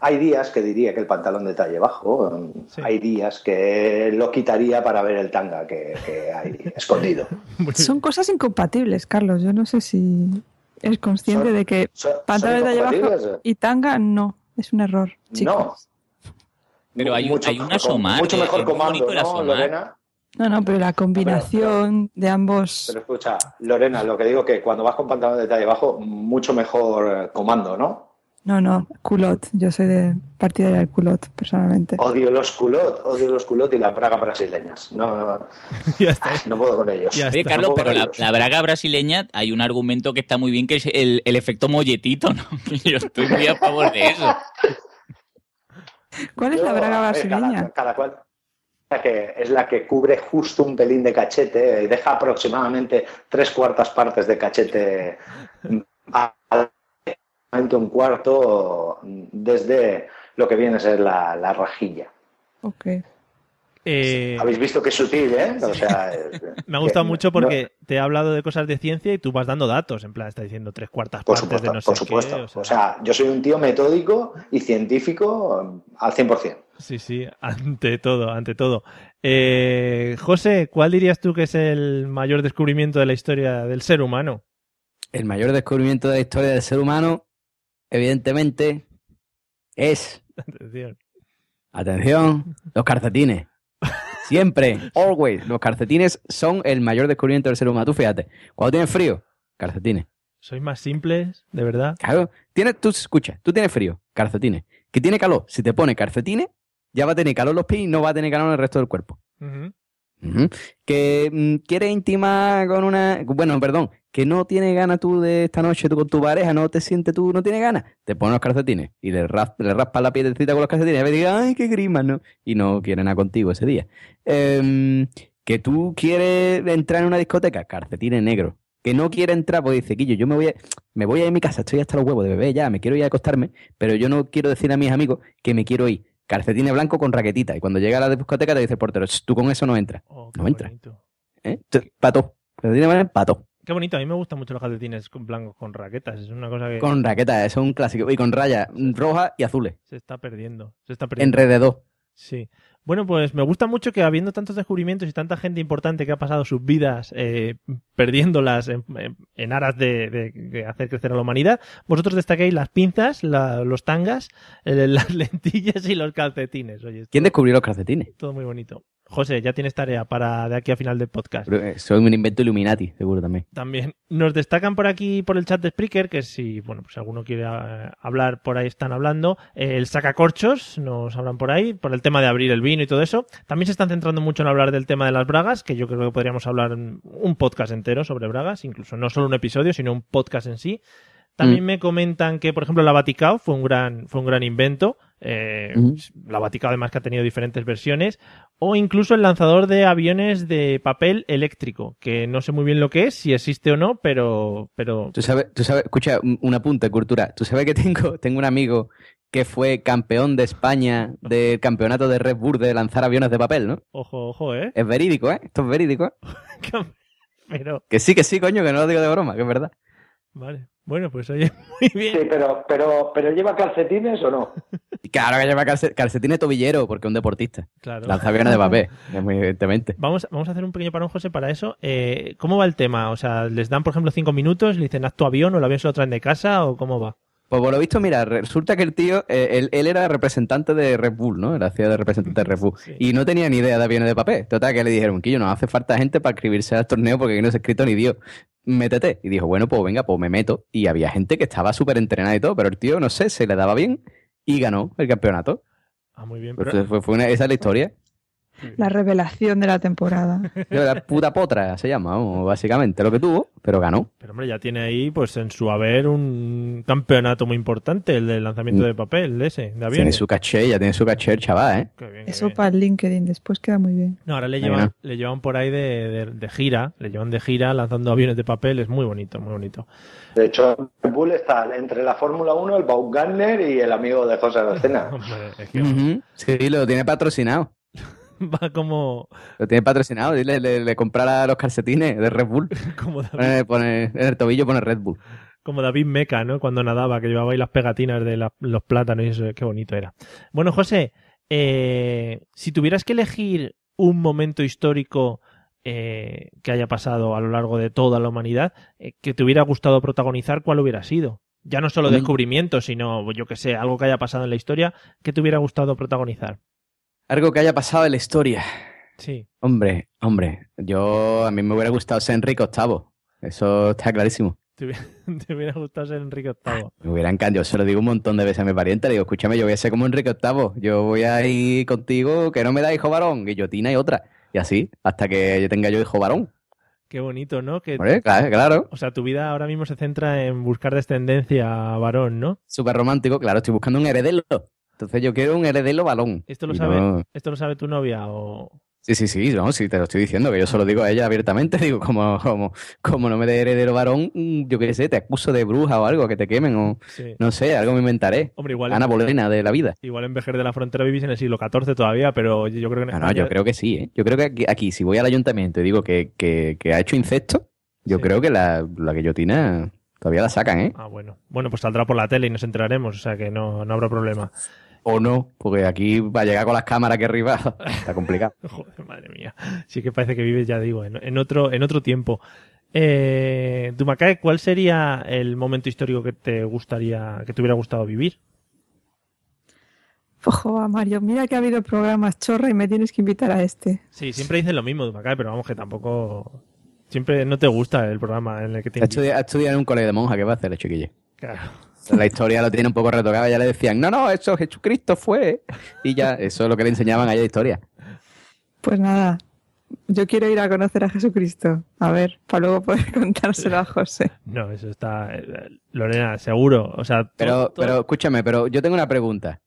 hay días que diría que el pantalón de talle bajo, hay días que lo quitaría para ver el tanga que, que hay escondido. Son cosas incompatibles, Carlos. Yo no sé si eres consciente Son- de que son- pantalón de talle bajo y tanga no. Es un error. chicos. Pero hay, Mucho hay un mejor- asomar. mucho eh, mejor es comando, ¿no, asomar. Lorena? No, no, pero la combinación de ambos. Pero escucha, Lorena, lo que digo que cuando vas con pantalón de talle bajo, mucho mejor comando, ¿no? No, no, culot. Yo soy de partidaria del culot, personalmente. Odio los culot, odio los culot y las bragas brasileñas. No, no, no puedo con ellos. Oye, Carlos, No pero la, la braga brasileña hay un argumento que está muy bien, que es el, el efecto molletito, ¿no? Yo estoy muy a favor de eso. ¿Cuál es la braga ver, brasileña? Cada, cada cual. La que es la que cubre justo un pelín de cachete y deja aproximadamente tres cuartas partes de cachete a un cuarto desde lo que viene a ser la, la rajilla. Ok. Eh, Habéis visto que es sutil, ¿eh? O sea, Me ha gustado que- mucho no- porque te he hablado de cosas de ciencia y tú vas dando datos. En plan, está diciendo tres cuartas por partes supuesto, de no sé por qué, supuesto. o sea, O sea, yo soy un tío metódico y científico al 100%. Sí, sí, ante todo, ante todo. Eh, José, ¿cuál dirías tú que es el mayor descubrimiento de la historia del ser humano? El mayor descubrimiento de la historia del ser humano, evidentemente, es, Atención. atención, los calcetines. Siempre, always, los calcetines son el mayor descubrimiento del ser humano. Tú fíjate, cuando tienes frío, calcetines. ¿Sois más simples, de verdad? Claro, tienes, tú escucha, tú tienes frío, calcetines. Que tiene calor, si te pone calcetines, ya va a tener calor los pies y no va a tener calor en el resto del cuerpo. Que mm, quieres intimar con una. Bueno, perdón, que no tienes ganas tú de esta noche tú con tu pareja, no te sientes tú, no tienes ganas. Te pones los calcetines y le, ras- le raspas la piedrecita con los calcetines y a veces digas, ay, qué grima, ¿no? Y no quiere nada contigo ese día. Em, que tú quieres entrar en una discoteca, calcetines negros. Que no quiere entrar, pues dice, Quillo, yo me voy a, me voy a ir a mi casa, estoy hasta los huevos de bebé ya, me quiero ir a acostarme, pero yo no quiero decir a mis amigos que me quiero ir. Calcetines blanco con raquetita. Y cuando llega a la discoteca te dice el portero, "Sh, tú con eso no entras. no entras. ¿Eh? Pato. Calcetines blancos, pato. Qué bonito, a mí me gustan mucho los calcetines blancos con raquetas. Es una cosa que Con raqueta, eso es un clásico. Y con rayas rojas y azules. se está perdiendo. Se está perdiendo. Enrededor. Sí. Bueno, pues me gusta mucho que habiendo tantos descubrimientos y tanta gente importante que ha pasado sus vidas eh, perdiéndolas en, en- aras de, de- de hacer crecer a la humanidad, vosotros destaquéis las pinzas, la- los tangas, eh, las lentillas y los calcetines. Oye, ¿Quién descubrió los calcetines? todo muy bonito. José, ya tienes tarea para de aquí a final del podcast. Pero, eh, Soy un invento Illuminati, seguro también. También nos destacan por aquí por el chat de Spreaker que si bueno pues si alguno quiere eh, hablar por ahí están hablando Eh, el sacacorchos nos hablan por ahí por el tema de abrir el vino y todo eso también se están centrando mucho en hablar del tema de las bragas que yo creo que podríamos hablar un podcast entero sobre bragas incluso no solo un episodio sino un podcast en sí también Mm. me comentan que, por ejemplo, la Vaticao fue un gran, fue un gran invento. Eh, Ujú. La Vaticao, además, que ha tenido diferentes versiones. O incluso el lanzador de aviones de papel eléctrico, que no sé muy bien lo que es, si existe o no, pero. pero Tú sabes, tú sabes, escucha, un, un apunte, cultura. Tú sabes que tengo, tengo un amigo que fue campeón de España del campeonato de Red Bull de lanzar aviones de papel, ¿no? Ojo, ojo, ¿eh? Es verídico, ¿eh? Esto es verídico, ¿eh? Pero. Que sí, que sí, coño, que no lo digo de broma, que es verdad. Vale. Bueno, pues oye, muy bien. Sí, pero, pero, pero ¿lleva calcetines o no? Claro que lleva calce- calcetines tobillero, porque es un deportista. Claro. Lanza aviones de papel, evidentemente. Vamos, vamos a hacer un pequeño parón, José, para eso. Eh, ¿Cómo va el tema? O sea, ¿les dan, por ejemplo, cinco minutos? ¿Le dicen haz tu avión o el avión se lo traen de casa o cómo va? Pues por lo visto, mira, resulta que el tío, eh, él, él era representante de Red Bull, ¿no? Era hacía de representante de Red Bull. Y no tenía ni idea de aviones de papel. Total, que le dijeron, Quillo, no hace falta gente para escribirse al torneo porque aquí no se ha escrito ni Dios. Métete. Y dijo, bueno, pues venga, pues me meto. Y había gente que estaba súper entrenada y todo, pero el tío, no sé, se le daba bien y ganó el campeonato. Ah, muy bien. Pero- fue, fue una- esa es la historia. La revelación de la temporada. La puta potra se llama, básicamente, lo que tuvo, pero ganó. Pero hombre, ya tiene ahí, pues en su haber, un campeonato muy importante, el del lanzamiento Mm. de papel, ese, de Tiene su caché, ya tiene su caché el chaval, ¿eh? Qué bien, qué Eso bien. para el LinkedIn, después queda muy bien. No, ahora le llevan, le llevan por ahí de, de- de gira, le llevan de gira lanzando aviones de papel, es muy bonito, muy bonito. De hecho, Red Bull está entre la Fórmula 1, el Baumgartner y el amigo de José. Hombre, es que. Sí, lo tiene patrocinado. va como, Lo tiene patrocinado. Dile, le, le comprara los calcetines de Red Bull. como, David, Pone, pone- en el tobillo pone Red Bull. como David Meca, ¿no? Cuando nadaba, que llevaba ahí las pegatinas de la- los plátanos y eso, qué bonito era. Bueno, José, eh, si tuvieras que elegir un momento histórico eh, que haya pasado a lo largo de toda la humanidad, eh, que te hubiera gustado protagonizar, ¿cuál hubiera sido? Ya no solo descubrimientos, sino, yo que sé, algo que haya pasado en la historia, que te hubiera gustado protagonizar. Algo que haya pasado en la historia. Sí. Hombre, hombre. Yo, a mí me hubiera gustado ser Enrique VIII. Eso está clarísimo. Te hubiera, te hubiera gustado ser Enrique VIII. Me hubiera encantado. Yo se lo digo un montón de veces a mi pariente. Le digo, escúchame, yo voy a ser como Enrique VIII. Yo voy a ir contigo, que no me da hijo varón. Guillotina y otra. Y así, hasta que yo tenga yo hijo varón. Qué bonito, ¿no? Que, Hombre, claro, claro. O sea, tu vida ahora mismo se centra en buscar descendencia varón, ¿no? Súper romántico. Claro, estoy buscando un heredero. Entonces yo quiero un heredero balón. ¿Esto lo sabe, no- ¿Esto lo sabe tu novia o...? Sí, sí, sí, no, sí, te lo estoy diciendo, que yo se lo digo a ella abiertamente, digo, como, como, como no me dé heredero varón, mm, yo qué sé, te acuso de bruja o algo, que te quemen, o Sí. no sé, algo me inventaré. Hombre, igual Ana en- Bolena de la vida. Igual en Vejer de la Frontera vivís en el siglo XIV todavía, pero yo creo que en No, no, España- yo creo que sí, ¿eh? Yo creo que aquí, aquí, si voy al ayuntamiento y digo que, que, que ha hecho incesto, yo creo que la, la guillotina todavía la sacan, ¿eh? Ah, bueno. Bueno, pues saldrá por la tele y nos enteraremos, o sea que no, no habrá problema. O no, porque aquí va a llegar con las cámaras aquí arriba, está complicado. Joder, madre mía. Sí que parece que vives, ya digo, en, en otro, en otro tiempo. Eh, Dumacae, ¿cuál sería el momento histórico que te gustaría, que te hubiera gustado vivir? Ojo, a Mario, mira que ha habido programas chorra y me tienes que invitar a este. Sí, siempre dicen lo mismo, Dumacae, pero vamos que tampoco... Siempre no te gusta el programa en el que te Ha estudiado, en un colegio de monja, ¿qué va a hacer el chiquillo? Claro. La historia lo tiene un poco retocada, ya le decían, no, no, eso Jesucristo fue. Y ya, eso es lo que le enseñaban allá de historia. Pues nada, yo quiero ir a conocer a Jesucristo. A ver, para luego poder contárselo a José. No, eso está... Lorena, seguro. O sea, Pero, todo- pero escúchame, pero yo tengo una pregunta.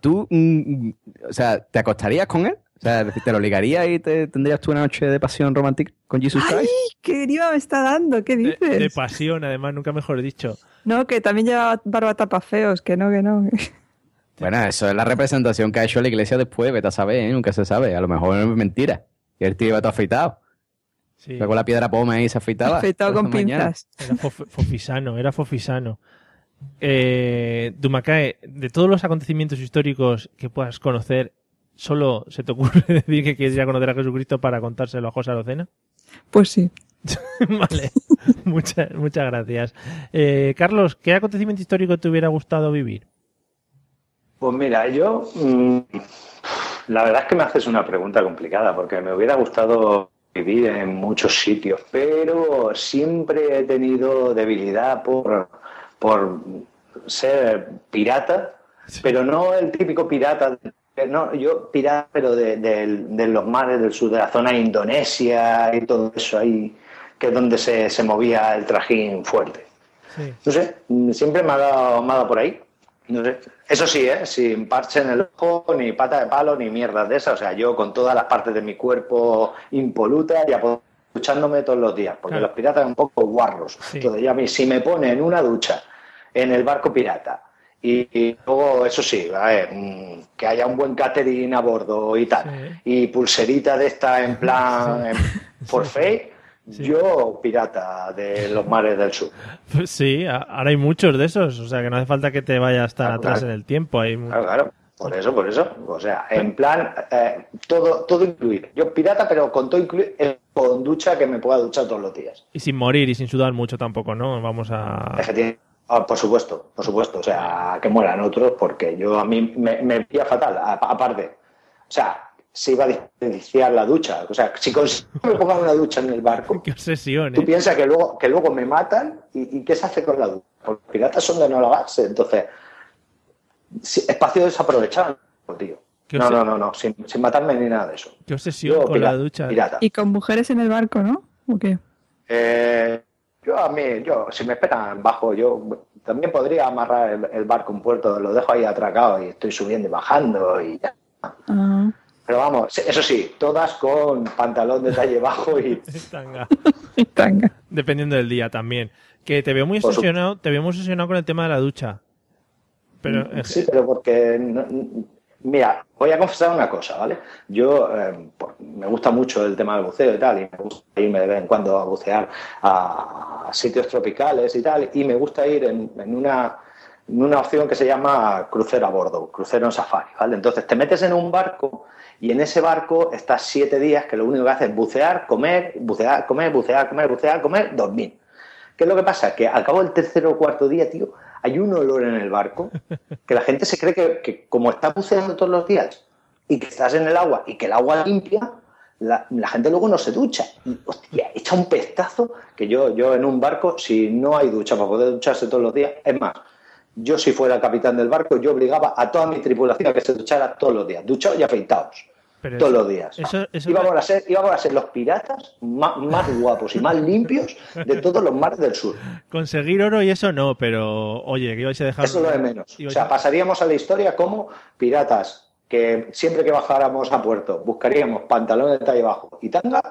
¿Tú, mm, o sea, te acostarías con él? O sea, ¿te lo ligarías y te, tendrías tú una noche de pasión romántica con Jesus ¡Ay, Christ? qué grima me está dando! ¿Qué dices? de pasión, además, nunca mejor dicho. No, que también lleva barba tapafeos, que no, que no. Bueno, eso es la representación que ha hecho la iglesia después, vete a saber, ¿eh? nunca se sabe. A lo mejor es mentira. Que el tío iba todo afeitado. Sí. Con la piedra poma y se afeitaba. Afeitado con la mañana. pinzas. Era fof- fofisano, era fofisano. Eh, Dumacae, de todos los acontecimientos históricos que puedas conocer, ¿solo se te ocurre decir que quieres ir a conocer a Jesucristo para contárselo a José Arocena? Pues sí. vale, muchas, muchas gracias. Eh, Carlos, ¿qué acontecimiento histórico te hubiera gustado vivir? Pues mira, yo mm, la verdad es que me haces una pregunta complicada porque me hubiera gustado vivir en muchos sitios, pero siempre he tenido debilidad por, por ser pirata, pero no el típico pirata, no, yo pirata, pero de, de- de los mares del sur, de la zona de Indonesia y todo eso ahí, que es donde se, se movía el trajín fuerte. No sé, siempre me ha dado, me ha dado por ahí. No sé. Eso sí, ¿eh? sin parche en el ojo, ni pata de palo, ni mierdas de esas. O sea, yo con todas las partes de mi cuerpo impolutas, ya puedo duchándome todos los días, porque Claro. los piratas son un poco guarros. Sí. Entonces, ya a mí, si me pone en una ducha, en el barco pirata, y, y luego, eso sí, a ver, mm, que haya un buen catering a bordo y tal, y pulserita de esta en plan en forfait, yo pirata de los mares del sur. Pues sí, ahora hay muchos de esos, o sea que no hace falta que te vayas tan Claro, atrás claro. en el tiempo. Hay Claro, claro. Por eso, por eso. O sea, en plan, eh, todo, todo incluido. Yo pirata, pero con todo incluido, con ducha que me pueda duchar todos los días. Y sin morir y sin sudar mucho tampoco, ¿no? Vamos a... Ah, por supuesto, por supuesto. O sea, que mueran otros, porque yo a mí me, me veía fatal, aparte. O sea, se iba a desperdiciar la ducha. O sea, si consigo me pongan una ducha en el barco, Qué obsesión, tú ¿eh? piensas que luego, que luego me matan y, y ¿qué se hace con la ducha? Porque los piratas son de no lavarse. Entonces, espacio desaprovechado, tío. ¿Qué No, no, no, no, sin, sin matarme ni nada de eso. Qué obsesión Yo, con la ducha. pirata. Y con mujeres en el barco, ¿no? ¿O qué? Eh, yo a mí, yo, si me esperan bajo, yo también podría amarrar el, el barco en puerto, lo dejo ahí atracado y estoy subiendo y bajando y ya. Pero vamos, eso sí, todas con pantalón de talle bajo y Tanga. Tanga. Dependiendo del día también. Que te veo muy Por su- obsesionado, te veo muy obsesionado con el tema de la ducha. Pero Sí, pero porque. no- mira, voy a confesar una cosa, ¿vale? Yo por- me gusta mucho el tema del buceo y tal, y me gusta irme de vez en cuando a bucear a sitios tropicales y tal, y me gusta ir en, en una, en una opción que se llama crucero a bordo, crucero en safari, ¿vale? Entonces te metes en un barco y en ese barco estás siete días que lo único que haces es bucear, comer, bucear, comer, bucear, comer, bucear, comer, dormir. ¿Qué es lo que pasa? Que al cabo del tercer o cuarto día, tío, hay un olor en el barco que la gente se cree que, como está buceando todos los días y que estás en el agua y que el agua limpia, la, gente luego no se ducha. Y, hostia, echa un pestazo que yo, yo en un barco, si no hay ducha para poder ducharse todos los días, es más, yo si fuera capitán del barco, yo obligaba a toda mi tripulación a que se duchara todos los días, duchados y afeitados. Pero todos eso- los días. eso- eso- íbamos, a ser, íbamos a ser los piratas más, más guapos y más limpios de todos los mares del sur. Conseguir oro y eso no, pero oye, que ibais a dejar. Eso es lo de menos. O sea, pasaríamos a la historia como piratas que siempre que bajáramos a puerto buscaríamos pantalones de talla bajo y tanga,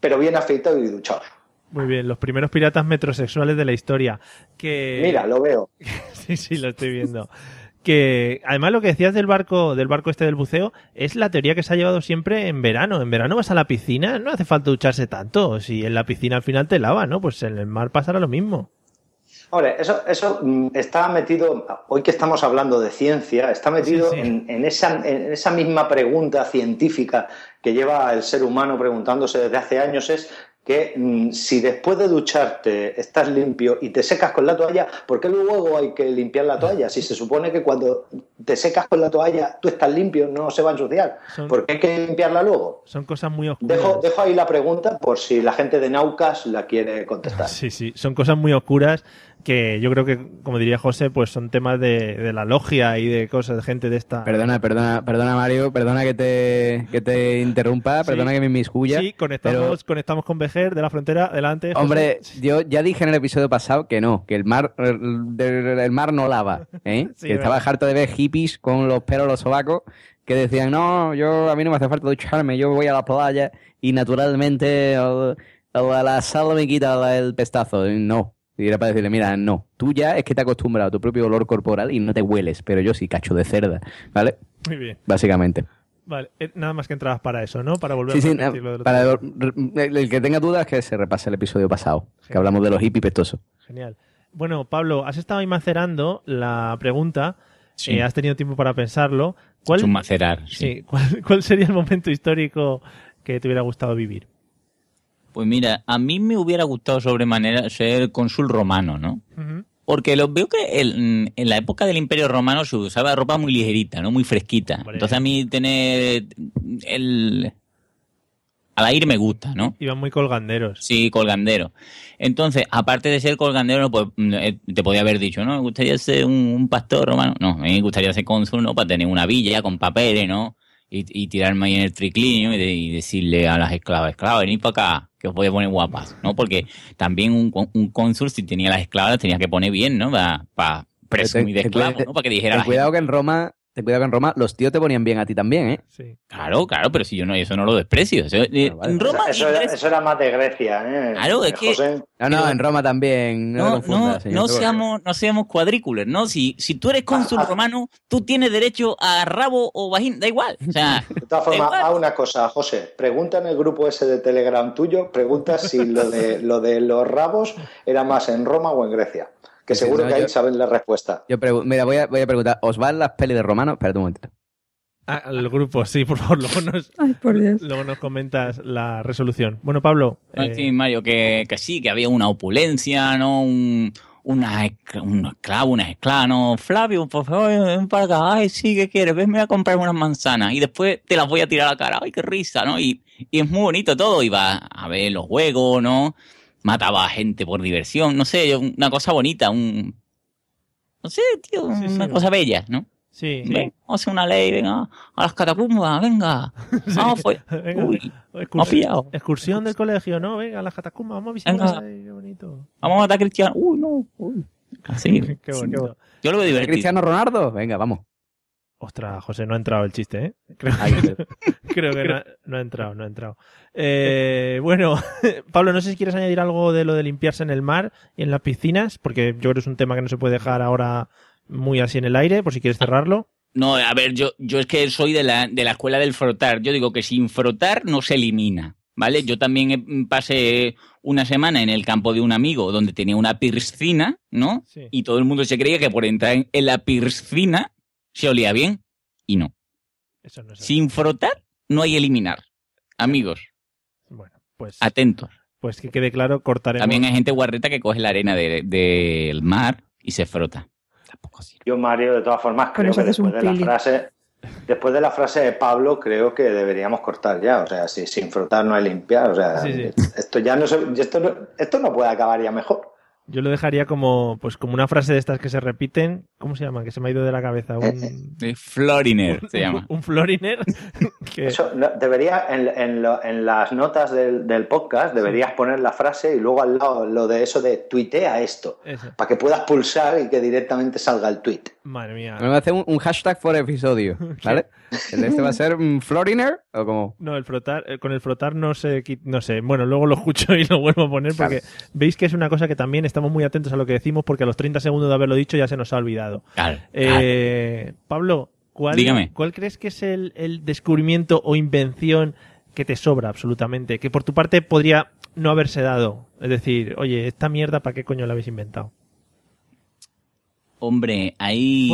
pero bien afeitados y duchados. Muy bien, los primeros piratas metrosexuales de la historia. Que... Mira, lo veo. sí, sí, lo estoy viendo. Que además lo que decías del barco, del barco este del buceo, es la teoría que se ha llevado siempre en verano. En verano vas a la piscina, no hace falta ducharse tanto. Si en la piscina al final te lava, ¿no? Pues en el mar pasará lo mismo. Ahora, eso, eso mm, está metido, hoy que estamos hablando de ciencia, está metido Sí, sí. En, en esa, en esa misma pregunta científica que lleva el ser humano preguntándose desde hace años, es que mm, si después de ducharte estás limpio y te secas con la toalla, ¿por qué luego hay que limpiar la toalla? Si se supone que cuando te secas con la toalla tú estás limpio, no se va a ensuciar. Son- ¿Por qué hay que limpiarla luego? Son cosas muy oscuras. Dejo, dejo ahí la pregunta por si la gente de Naucas la quiere contestar. Sí, sí, son cosas muy oscuras que yo creo que, como diría José, pues son temas de, de la logia y de cosas de gente de esta. Perdona, perdona, perdona Mario, perdona que te, que te interrumpa, perdona que me inmiscuya. Sí, conectamos, pero, conectamos con Vejer de la frontera. Adelante. José. hombre, yo ya dije en el episodio pasado que no, que el mar, el, mar no lava, ¿eh? Sí, que estaba harto de ver hippies con los pelos los sobacos que decían, no, yo a mí no me hace falta ducharme, yo voy a la playa y naturalmente el- la sal me quita el pestazo. No. Y era para decirle, mira, no, tú ya es que te has acostumbrado a tu propio olor corporal y no te hueles, pero yo sí, cacho de cerda, ¿vale? Muy bien. Básicamente. Vale, eh, nada más que entrabas para eso, ¿no? Para volver Sí, a sí, lo para el, el que tenga dudas que se repase el episodio pasado, que hablamos de los hippies pestosos. Genial. Bueno, Pablo, has estado ahí macerando la pregunta. Sí. eh, has tenido tiempo para pensarlo. ¿Cuál, Es un macerar, sí, ¿cuál, cuál sería el momento histórico que te hubiera gustado vivir? Pues mira, a mí me hubiera gustado sobremanera ser cónsul romano, ¿no? Porque lo, veo que el- en la época del Imperio Romano se usaba ropa muy ligerita, ¿no? Muy fresquita. Entonces a mí tener el... Al aire me gusta, ¿no? Iban muy colganderos. Sí, colgandero. Entonces, aparte de ser colgandero, pues mm, eh, te podía haber dicho, ¿no? Me gustaría ser un, un pastor romano. No, a mí me gustaría ser cónsul, ¿no? Para tener una villa con papeles, ¿no? Y, y tirarme ahí en el triclinio y, de- y decirle a las esclavas, esclavas, venid para acá, que os voy a poner guapas, ¿no? Porque también un, un cónsul, si tenía las esclavas, las tenía que poner bien, ¿no? Para presumir de Ten- ten- esclavo, ¿no? Para que dijera ten la cuidado que en Roma, ten cuidado que en Roma los tíos te ponían bien a ti también, ¿eh? Claro, claro, pero si yo no, eso no lo desprecio. Eso- eh, en Roma Eso, era, eso era más de Grecia, ¿eh? Claro, es que-. No, no, en Roma también. No, No, no, señor. no seamos, no seamos cuadrículos, ¿no? Si, si tú eres cónsul romano, tú tienes derecho a rabo o vagina, da igual. O sea, De todas formas, haz una cosa, José. Pregunta en el grupo ese de Telegram tuyo, pregunta si lo de, lo de los rabos era más en Roma o en Grecia. Que Sí, seguro no, que ahí yo- saben la respuesta. Yo Mira, voy a, voy a preguntar, ¿os van las pelis de romano? Espérate un momentito. Ah, el grupo, sí, por favor, luego nos, Ay, por Dios. luego nos comentas la resolución. Bueno, Pablo, no, eh, sí, Mario, que, que sí, que había una opulencia, ¿no? Un, una, un esclavo, una esclava, ¿no? Flavio, por favor, ven para acá. Ay, sí, ¿qué quieres? Ven, me voy a comprar unas manzanas y después te las voy a tirar a la cara. Ay, qué risa, ¿no? Y, y es muy bonito todo. Iba a ver los juegos, ¿no? Mataba a gente por diversión, no sé, una cosa bonita, un... No sé, tío, una cosa bella, ¿no? Sí. Ven, vamos a hacer una ley, venga, a las catacumbas, venga. Vamos, pues. Venga, Uy, excursión, me ha pillado. excursión del colegio, ¿no? Venga, a las catacumbas, vamos a visitar. Ay, qué bonito. Vamos a matar a Cristiano. Uy, no. Uy. Así. Qué bonito. Yo lo veo divertido. ¿Cristiano Ronaldo? Venga, vamos. Ostras, José, no ha entrado el chiste, ¿eh? Creo, que no, ha- no ha entrado, no ha entrado. Eh, bueno, Pablo, no sé si quieres añadir algo de lo de limpiarse en el mar y en las piscinas, porque yo creo que es un tema que no se puede dejar ahora muy así en el aire, por si quieres cerrarlo. No, a ver, yo, yo es que soy de la, de la escuela del frotar. Yo digo que sin frotar no se elimina. ¿Vale? Yo también eh, pasé una semana en el campo de un amigo donde tenía una piscina, ¿no? Sí. Y todo el mundo se creía que por entrar en, en la piscina se olía bien. Y no. Eso no es así. Sin frotar no hay eliminar. Amigos, Bueno, pues, atentos. pues que quede claro, cortaremos. También hay gente guarreta que coge la arena de- del mar y se frota. Yo, Mario, de todas formas, creo que después de la frase, después de la frase de Pablo, creo que deberíamos cortar ya. O sea, si sin frotar no hay limpiar. O sea, Sí, sí. esto ya no se, esto no, esto no puede acabar ya mejor. Yo lo dejaría como, pues, como una frase de estas que se repiten, ¿Cómo se llama? Que se me ha ido de la cabeza. Un, De Floriner se llama. un Floriner. que, Eso, no, debería, en, en lo- en las notas del, del podcast, deberías poner la frase y luego al lado lo de eso de tuitea esto, Eso. para que puedas pulsar y que directamente salga el tweet. Madre mía. Me va a hacer un, un hashtag por episodio, ¿vale? ¿El este va a ser mm, Floriner o como? No, el frotar, eh, con el frotar no sé, no sé. Bueno, luego lo escucho y lo vuelvo a poner porque veis que es una cosa que también estamos muy atentos a lo que decimos porque a los 30 segundos de haberlo dicho ya se nos ha olvidado. Claro, Eh, Pablo, ¿cuál, Dígame. ¿cuál crees que es el, el descubrimiento o invención que te sobra absolutamente? Que por tu parte podría no haberse dado. Es decir, oye, esta mierda, ¿para qué coño la habéis inventado? Hombre, hay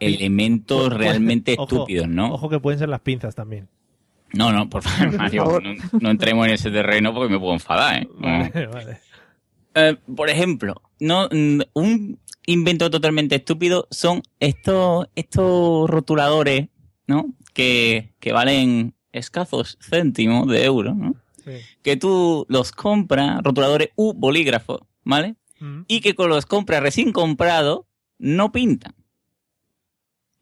elementos realmente ojo, estúpidos, ¿no? Ojo que pueden ser las pinzas también. No, no, por favor, Mario, favor. no, no entremos en ese terreno porque me puedo enfadar, ¿eh? Vale, vale. Eh, por ejemplo, no, mm, un invento totalmente estúpido son estos, estos rotuladores, ¿no? Que, que valen escasos céntimos de euro, ¿no? Que tú los compras, rotuladores u bolígrafos, ¿vale? Y que con los compras recién comprados no pintan.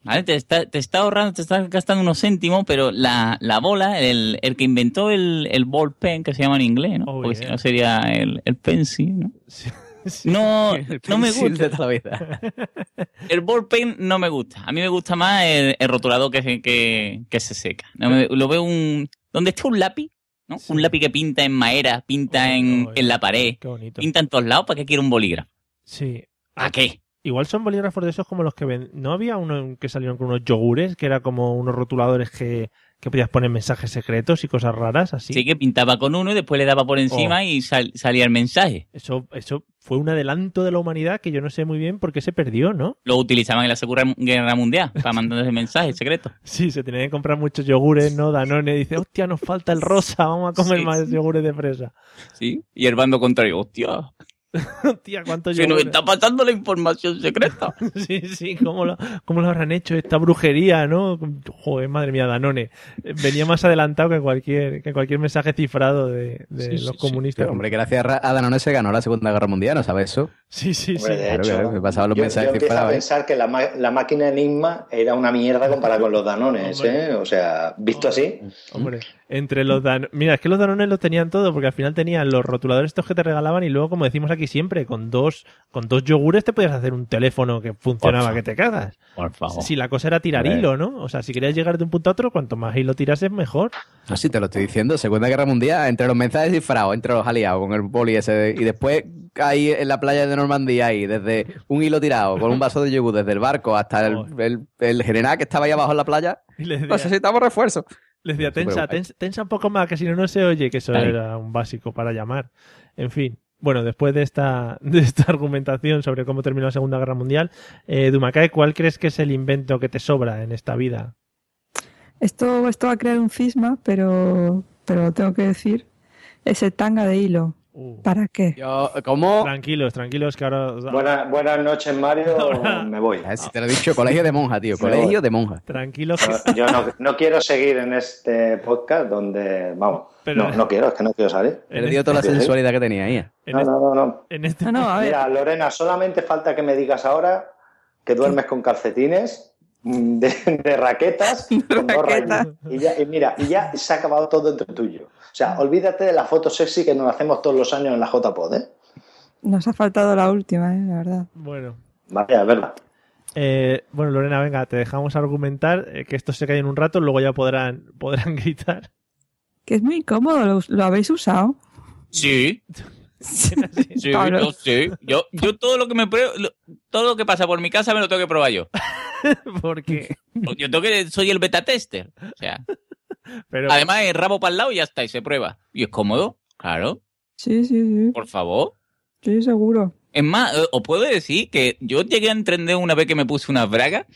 ¿Vale? Te está, te está ahorrando, te está gastando unos céntimos, pero la, la bola, el, el que inventó el, el ball pen, que se llama en inglés, ¿no? Oh, Porque si yeah. no sería el, el pencil, ¿no? No, no me gusta. toda la vida. El ball pen no me gusta. A mí me gusta más el, el rotulador que, se- que, que se seca. No me- lo veo un... Donde está un lápiz, ¿no? Un lápiz que pinta en madera, pinta en, en la pared, Qué bonito. pinta en todos lados. ¿Para qué quiero un bolígrafo? Sí. ¿A qué? Igual son bolígrafos de esos como los que ven. ¿No había uno que salieron con unos yogures que era como unos rotuladores que, que podías poner mensajes secretos y cosas raras así? Sí, que pintaba con uno y después le daba por encima Oh. y sal- salía el mensaje. Eso, eso fue un adelanto de la humanidad que yo no sé muy bien por qué se perdió, ¿no? Lo utilizaban en la Segunda Guerra Mundial para mandar ese mensaje secreto. Sí, se tenían que comprar muchos yogures, ¿no? Danone dice, hostia, nos falta el rosa, vamos a comer Sí, más sí. yogures de fresa. ¿Sí? Y el bando contrario, hostia, Hostia, ¿cuántos se nos está pasando la información secreta. Sí, sí, ¿cómo lo, cómo lo habrán hecho esta brujería, no? Joder, madre mía, Danone. Venía más adelantado que cualquier, que cualquier mensaje cifrado de, de Sí, los sí, sí. comunistas. Hombre, gracias a Danone se ganó la Segunda Guerra Mundial, ¿no sabes eso? Sí, sí, Hombre, de Claro, hecho, claro, me pasaban los yo, mensajes yo empiezo a pensar que la, ma- la máquina Enigma era una mierda comparada con los Danones, ¿eh? O sea, visto así. Hombre, entre los Dan... Mira, es que los Danones los tenían todo, porque al final tenían los rotuladores estos que te regalaban y luego, como decimos aquí siempre, con dos, con dos yogures te podías hacer un teléfono que funcionaba que te cagas. Por favor. Si la cosa era tirar hilo, ¿no? O sea, si querías llegar de un punto a otro, cuanto más hilo tirases, mejor. Así te lo estoy diciendo. Segunda Guerra Mundial, entre los mensajes cifrados, entre los aliados, con el boli ese. de- y después ahí en la playa de Normandía, ahí, desde un hilo tirado, con un vaso de yogur, desde el barco hasta el, el- el general que estaba ahí abajo en la playa. Y les decía, Necesitamos refuerzo. Les decía, tensa, tensa, tensa un poco más, que si no, no se oye, que eso era un básico para llamar. En fin. Bueno, después de esta, de esta argumentación sobre cómo terminó la Segunda Guerra Mundial, eh, Dumacay, ¿cuál crees que es el invento que te sobra en esta vida? Esto, esto va a crear un cisma, pero, pero lo tengo que decir. Ese tanga de hilo. Uh. ¿Para qué? Yo, ¿Cómo? Tranquilos, tranquilos, que ahora... Buena- buenas noches, Mario. Me voy. A ver si te lo he dicho, colegio de monja, tío. Colegio de monja. Tranquilos, que... Yo no, no quiero seguir en este podcast donde, vamos, Pero- no, no quiero, es que no quiero salir. Perdió toda la sensualidad que tenía ahí. No, no, no, no. En este... No, no, a ver. Mira, Lorena, solamente falta que me digas ahora que duermes con calcetines, de, de raquetas, con dos. Y ya, y mira, y ya se ha acabado todo entre tuyo. O sea, olvídate de la foto sexy que nos hacemos todos los años en la JPod, ¿eh? Nos ha faltado la última, ¿eh? la verdad. Bueno. Vaya, es verdad. Eh, bueno, Lorena, venga, te dejamos argumentar, eh, que esto se cae en un rato, luego ya podrán, podrán gritar. Que es muy incómodo, ¿lo, lo habéis usado? Sí, sí, Pablo. yo sí. Yo, yo todo lo que me pruebo, todo lo que pasa por mi casa me lo tengo que probar yo. Porque... Yo tengo que, soy el beta tester. O sea, Pero, además el rabo para el lado y ya está, y se prueba. Y es cómodo, claro, Sí, sí, sí. por favor. Sí, seguro. Es más, eh, os puedo decir que yo llegué a entender una vez que me puse unas bragas,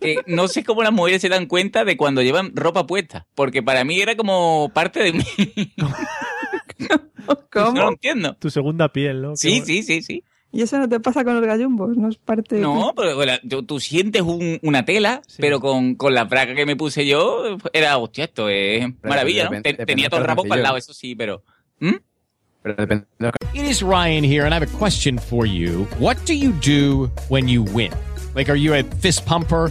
que no sé cómo las mujeres se dan cuenta de cuando llevan ropa puesta, porque para mí era como parte de mí. ¿Cómo? No lo entiendo. tu segunda piel, ¿no? Sí, Qué- sí, sí, sí. Y eso no te pasa con los gallumbos, no es parte. No, pero bueno, tú, tú sientes un- una tela, Sí. pero con, con la braga que me puse yo, era, hostia, esto es maravilla, ¿no? depende- Te- depende Tenía todo el rabo para el lado, eso sí, pero... ¿Mm? Pero depende It is Ryan here, and I have a question for you. What do you do when you win? Like, are you a fist pumper,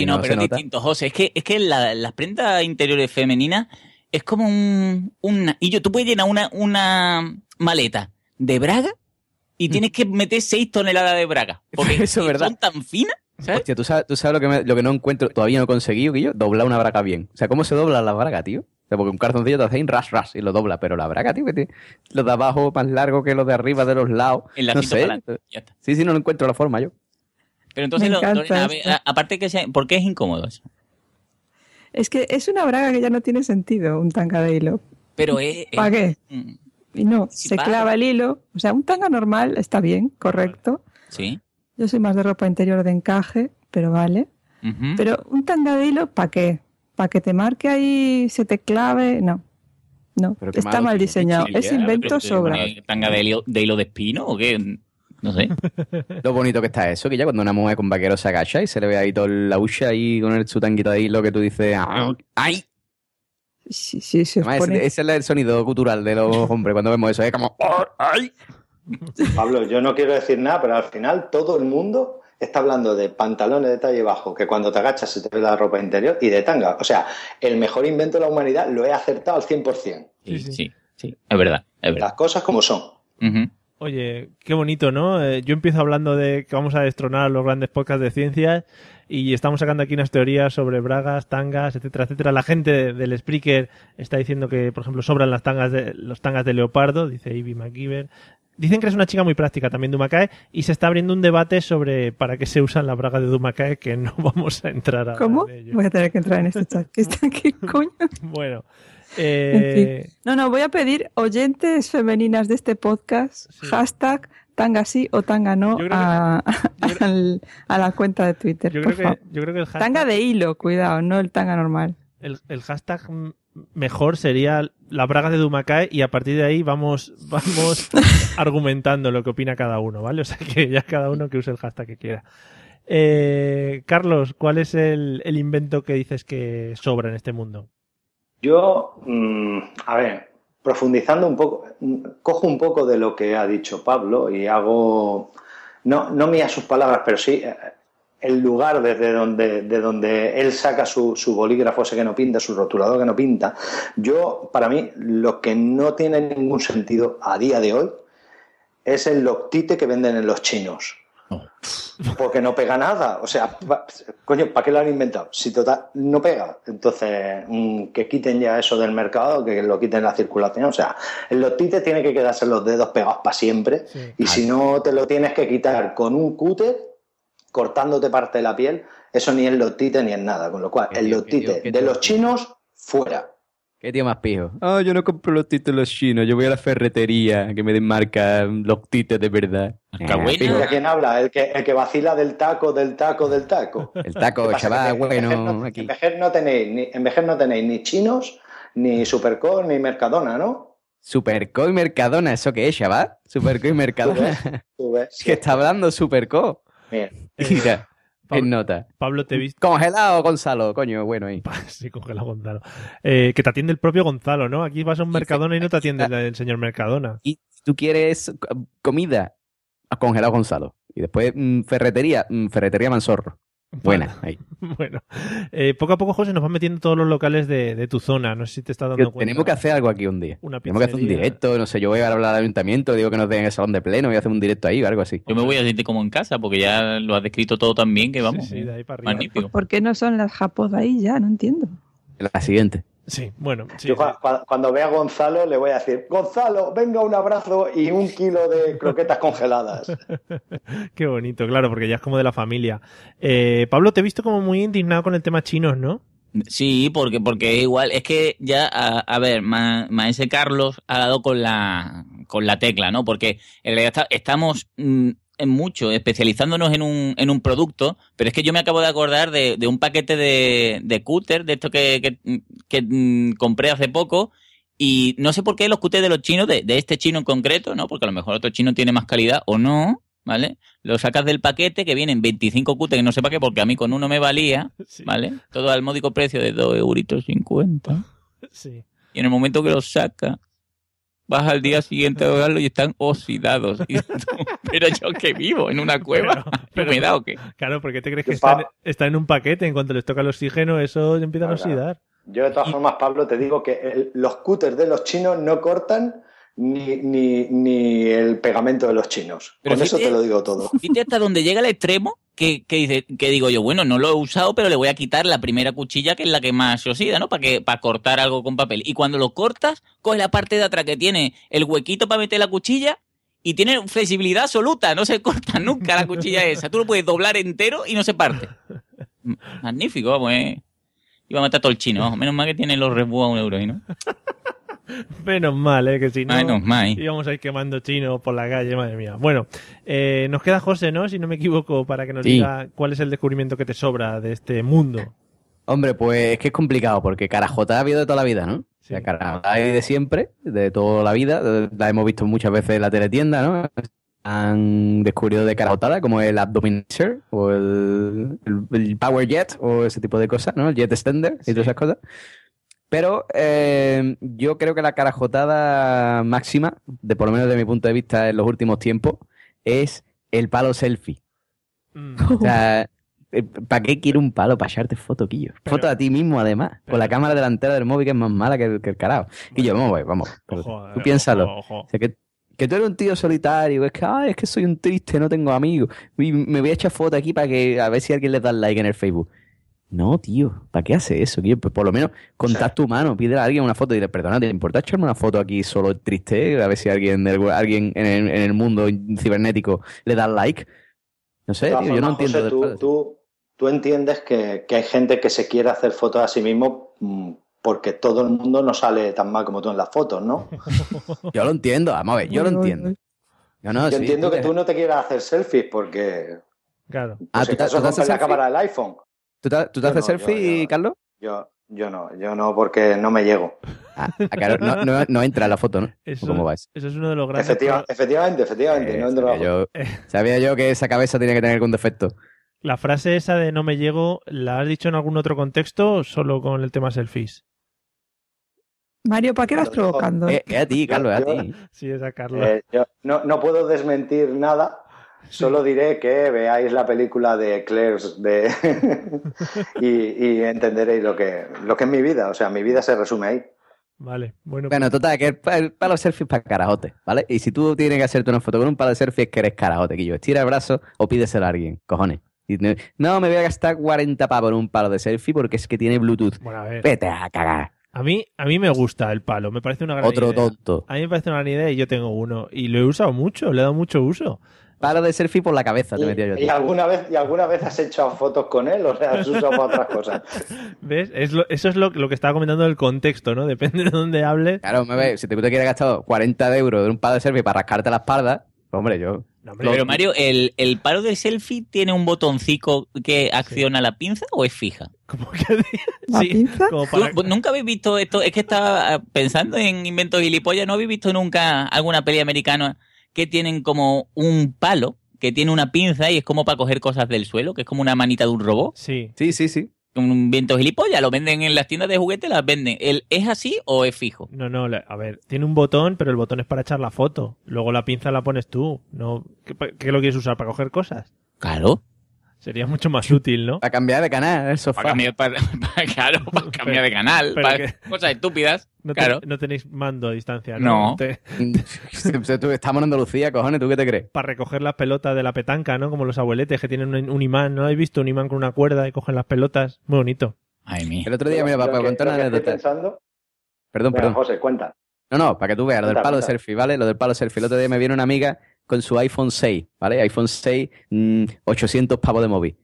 Sí, no, pero es nota. distinto, José. Es que, es que la- las prendas interiores femeninas es como un, un- Y yo, tú puedes llenar una, una maleta de braga y tienes que meter 6 toneladas de braga. Porque Eso es verdad. son tan finas. ¿sabes? Hostia, ¿tú sabes, tú sabes lo, que me- lo que no encuentro, todavía no he conseguido, que yo, doblar una braga bien. O sea, ¿cómo se dobla la braga, tío? O sea, porque un calzoncillo te hace un ras, ras y lo dobla, pero la braga, tío, que tiene los de abajo más largo que los de arriba, de los lados. El no sé. para ya está. Sí, sí, no lo encuentro la forma yo. Pero entonces, Me lo- encanta Lorena, a aparte que sea. ¿Por qué es incómodo eso? Es que es una braga que ya no tiene sentido, un tanga de hilo. Pero es. ¿Para qué? Mm, Y no, se clava el hilo. O sea, un tanga normal está bien, correcto. Sí. Yo soy más de ropa interior de encaje, pero vale. Pero un tanga de hilo, ¿para qué? ¿Para que te marque ahí, se te clave? No. No, está mal diseñado. Es invento sobra. ¿Tanga de hilo, de hilo de espino o qué? No sé. Lo bonito que está eso, que ya cuando una mujer con vaquero se agacha y se le ve ahí toda la hucha ahí con el, su de hilo que tú dices, "Ah, ¡ay! Sí, sí, se os Además, pone- ese, ese es el sonido cultural de los hombres cuando vemos eso, es como, "Oh, ¡ay! Pablo, yo no quiero decir nada, pero al final todo el mundo está hablando de pantalones de talle bajo, que cuando te agachas se te ve la ropa interior, y de tanga. O sea, el mejor invento de la humanidad lo he acertado al 100%. Sí, sí, sí. Es verdad, es verdad. Las cosas como son. Ujú. Oye, qué bonito, ¿no? Eh, yo empiezo hablando de que vamos a destronar los grandes podcasts de ciencias y estamos sacando aquí unas teorías sobre bragas, tangas, etcétera, etcétera. La gente de- del Spreaker está diciendo que, por ejemplo, sobran las tangas de los tangas de leopardo, dice Ivy McGiver. Dicen que es una chica muy práctica también Dumakae y se está abriendo un debate sobre para qué se usan las bragas de Dumakae que no vamos a entrar a ¿Cómo? Voy a tener que entrar en este chat. ¿Qué está aquí, coño? Bueno, En eh, fin. No, no, voy a pedir oyentes femeninas de este podcast, hashtag tanga sí o tanga no que- a, al- a la cuenta de Twitter. yo por creo que favor. yo creo que el hashtag Tanga de hilo, cuidado, no el tanga normal. el, el hashtag mejor sería la braga de Dumakae y a partir de ahí vamos, vamos argumentando lo que opina cada uno, ¿vale? O sea que ya cada uno que use el hashtag que quiera. Eh, Carlos, ¿cuál es el, el invento que dices que sobra en este mundo? Yo, mm, a ver, profundizando un poco, mm, cojo un poco de lo que ha dicho Pablo y hago, no, no mías sus palabras, pero sí eh, el lugar desde donde, de donde él saca su, su bolígrafo ese que no pinta, su rotulador que no pinta. Yo, para mí, lo que no tiene ningún sentido a día de hoy es el loctite que venden en los chinos. Porque no pega nada. O sea, pa- coño, ¿para qué lo han inventado? Si total, no pega. Entonces, mm, que quiten ya eso del mercado, que lo quiten la circulación. O sea, el loctite tiene que quedarse los dedos pegados para siempre. Y si no te lo tienes que quitar con un cúter, cortándote parte de la piel, eso ni es loctite ni es nada. Con lo cual, el loctite de los chinos, fuera. ¿Qué tío más pijo? Ah, yo no compro los títulos chinos, yo voy a la ferretería que me den marca los títulos de verdad. Ah, ¿Y pijo. de quién habla? El que, el que vacila del taco, del taco, del taco. El taco, ¿Qué pasa? chaval, bueno, no- aquí. En Vejer no tenéis, ni, en Vejer no tenéis ni chinos, ni Supercore, ni Mercadona, ¿no? Superco y Mercadona, ¿eso qué es, chaval? Superco y Mercadona. Tú ves. ¿Qué está hablando Superco? Mira. Mira, en nota. Pablo, te he visto. Congelado, Gonzalo, coño, bueno ahí. Sí, congelado Gonzalo. Eh, que te atiende el propio Gonzalo, ¿no? Aquí vas a un Mercadona y no te atiende el, el señor Mercadona. Y tú quieres co- comida, congelado Gonzalo. Y después mm, ferretería, mm, ferretería Mansorro. Buena, ahí. bueno, eh, poco a poco, José, nos van metiendo todos los locales de, de tu zona. No sé si te estás dando cuenta. tenemos que hacer algo aquí un día. Una tenemos que hacer un directo, no sé, yo voy a hablar al ayuntamiento, digo que nos den el salón de pleno, voy a hacer un directo ahí o algo así. Yo me voy a sentir como en casa, porque ya lo has descrito todo tan bien que vamos. Sí, de ahí para arriba. Magnífico. ¿Por qué no son las japos de ahí ya? No entiendo. La siguiente. Sí, bueno. sí, Yo cua- cua- cuando vea a Gonzalo le voy a decir, Gonzalo, venga un abrazo y un kilo de croquetas congeladas. Qué bonito, claro, porque ya es como de la familia. Eh, Pablo, te he visto como muy indignado con el tema chinos, ¿no? Sí, porque, porque igual, es que ya, a, a ver, Ma- Maese Carlos ha dado con la, con la tecla, ¿no? Porque en realidad está- estamos mm, en mucho especializándonos en un, en un producto, pero es que yo me acabo de acordar de, de un paquete de, de cúter, de esto que, que, que, mm, compré hace poco, y no sé por qué los cúteres de los chinos, de, de este chino en concreto, ¿no? Porque a lo mejor otro chino tiene más calidad o no, ¿vale? Lo sacas del paquete que vienen 25 cúteres, que no sé para qué, porque a mí con uno me valía, ¿vale? Todo al módico precio de 2 euritos 50. Sí. Y en el momento que los saca, vas al día siguiente a verlo y están oxidados. Y tú, pero yo que vivo en una cueva, ¿humedad o qué? Claro, porque te crees Que que está en, un paquete, en cuanto les toca el oxígeno, eso empieza a oxidar. Yo de todas formas, Pablo, te digo que el- los cúters de los chinos no cortan ni, ni, ni el pegamento de los chinos. Pero Con eso fíjate- te lo digo todo. Fíjate hasta donde llega el extremo que, que, dice, que digo yo, bueno, no lo he usado, pero le voy a quitar la primera cuchilla que es la que más se oxida, ¿no? Para que para cortar algo con papel. Y cuando lo cortas, coge la parte de atrás que tiene el huequito para meter la cuchilla y tiene flexibilidad absoluta, no se corta nunca la cuchilla esa. Tú lo puedes doblar entero y no se parte. Magnífico, vamos, eh. Iba a matar todo el chino, menos mal que tiene los rebús a un euro, ¿y ¿no? Menos mal, ¿eh? Que si no, Menos mal. íbamos a ir quemando chinos por la calle, madre mía. Bueno, eh, nos queda José, ¿no? Si no me equivoco, para que nos Sí. diga cuál es el descubrimiento que te sobra de este mundo. Hombre, pues es que es complicado porque Carajota ha habido de toda la vida, ¿no? O sea, Carajota hay de siempre, de toda la vida. La hemos visto muchas veces en la teletienda, ¿no? Han descubierto de Carajotada como el Abdominator o el, el- el Power Jet o ese tipo de cosas, ¿no? El Jet Extender y todas esas cosas. Pero eh, yo creo que la carajotada máxima, de por lo menos de mi punto de vista en los últimos tiempos, es el palo selfie. O sea, ¿para qué quiero un palo? Para echarte foto, Quillo. Foto a ti mismo, además. Con la cámara delantera del móvil que es más mala que el, que el carajo. Quillo, vamos, güey, vamos. Joder, Tú piénsalo. ojo, ojo. O sea, que, que tú eres un tío solitario. Es que, ay, es que soy un triste, no tengo amigos. Y me voy a echar foto aquí para que a ver si alguien le da like en el Facebook. No, tío, ¿para qué hace eso? Pues por lo menos contacto humano, pídele a alguien una foto y dile, perdona, ¿te importa echarme una foto aquí solo triste? A ver si alguien, alguien en, el, en el mundo cibernético le da like. No sé, yo no entiendo. José, tú, tú, tú entiendes que, que hay gente que se quiere hacer fotos a sí mismo mm, porque todo el mundo no sale tan mal como tú en las fotos, ¿no? Yo lo entiendo, vamos a ver, yo lo entiendo. Yo no, Yo sí, entiendo que te- tú no te quieras hacer selfies porque Claro. Ah, si ¿tú te- acaso tú rompes la cámara del iPhone. ¿Tú te, tú te Yo haces no, yo- selfie, Carlos? Yo, yo no, yo no porque no me llego. Ah, claro, no, no, no entra en la foto, ¿no? ¿O Eso, es uno de los grandes. Efectiva- efectivamente, efectivamente. no entro en la sabía, foto. yo, sabía yo que esa cabeza tenía que tener algún defecto. La frase esa de no me llego, ¿la has dicho en algún otro contexto o solo con el tema selfies? Mario, ¿para qué vas provocando? Eh, es a ti, Carlos, es a yo- ti. Sí, es a Carlos. Eh, yo no, no puedo desmentir nada, solo diré que veáis la película de Claire's de y, y entenderéis lo que, lo que es mi vida. O sea, mi vida se resume ahí. Vale, bueno. Bueno, total, que el, pa- el palo selfie es para carajote, ¿vale? Y si tú tienes que hacerte una foto con un palo de selfie es que eres carajote, que yo. Estira el brazo o pídeselo a alguien, cojones. Y no, no, me voy a gastar 40 pavos en un palo de selfie porque es que tiene Bluetooth. Bueno, a ver. Vete a cagar. A mí, a mí me gusta el palo, me parece una gran Otro idea. tonto. A mí me parece una gran idea y yo tengo uno. Y lo he usado mucho, le he dado mucho uso. Palo de selfie por la cabeza te metía yo. ¿Y alguna vez, y alguna vez has hecho fotos con él? O sea, has usado para otras cosas. ¿Ves? Es lo- eso es lo, lo que estaba comentando del contexto, ¿no? Depende de dónde hables. Claro, me ve, si te, te quieres gastar 40 de euros de un palo de selfie para rascarte la espalda, pues, hombre, yo. Pero Mario, ¿el, ¿el palo de selfie tiene un botoncito que acciona la pinza o es fija? Sí, como para- ¿Tú- ¿Nunca habéis visto esto? Es que estaba pensando en inventos gilipollas. ¿No habéis visto nunca alguna peli americana que tienen como un palo que tiene una pinza y es como para coger cosas del suelo? Que es como una manita de un robot. Sí. Sí, sí, sí. Un invento gilipollas. Lo venden en las tiendas de juguetes, las venden. ¿El, ¿Es así o es fijo? No, no, a ver, tiene un botón, pero el botón es para echar la foto. Luego la pinza la pones tú. No, ¿qué, lo quieres usar? ¿Para coger cosas? Claro. Sería mucho más útil, ¿no? Para cambiar de canal, el sofá. Para cambiar, para- para- claro, para cambiar de canal, para que- cosas estúpidas. No, te- claro. no tenéis mando a distancia, No. ¿no? Te- Estamos en Andalucía, cojones, ¿tú qué te crees? para recoger las pelotas de la petanca, ¿no? Como los abueletes que tienen un, un imán, ¿no? ¿Habéis visto un imán con una cuerda y cogen las pelotas? Muy bonito. Ay, mía. El otro día, mira, para, contar una anécdota. pensando... Perdón, perdón. José, cuenta. No, no, para que tú veas, lo del Cuenta, palo de cuenta. selfie, ¿vale? Lo del palo de selfie. El otro día me viene una amiga con su iPhone 6, ¿vale? iPhone 6, mm, 800 pavos de móvil.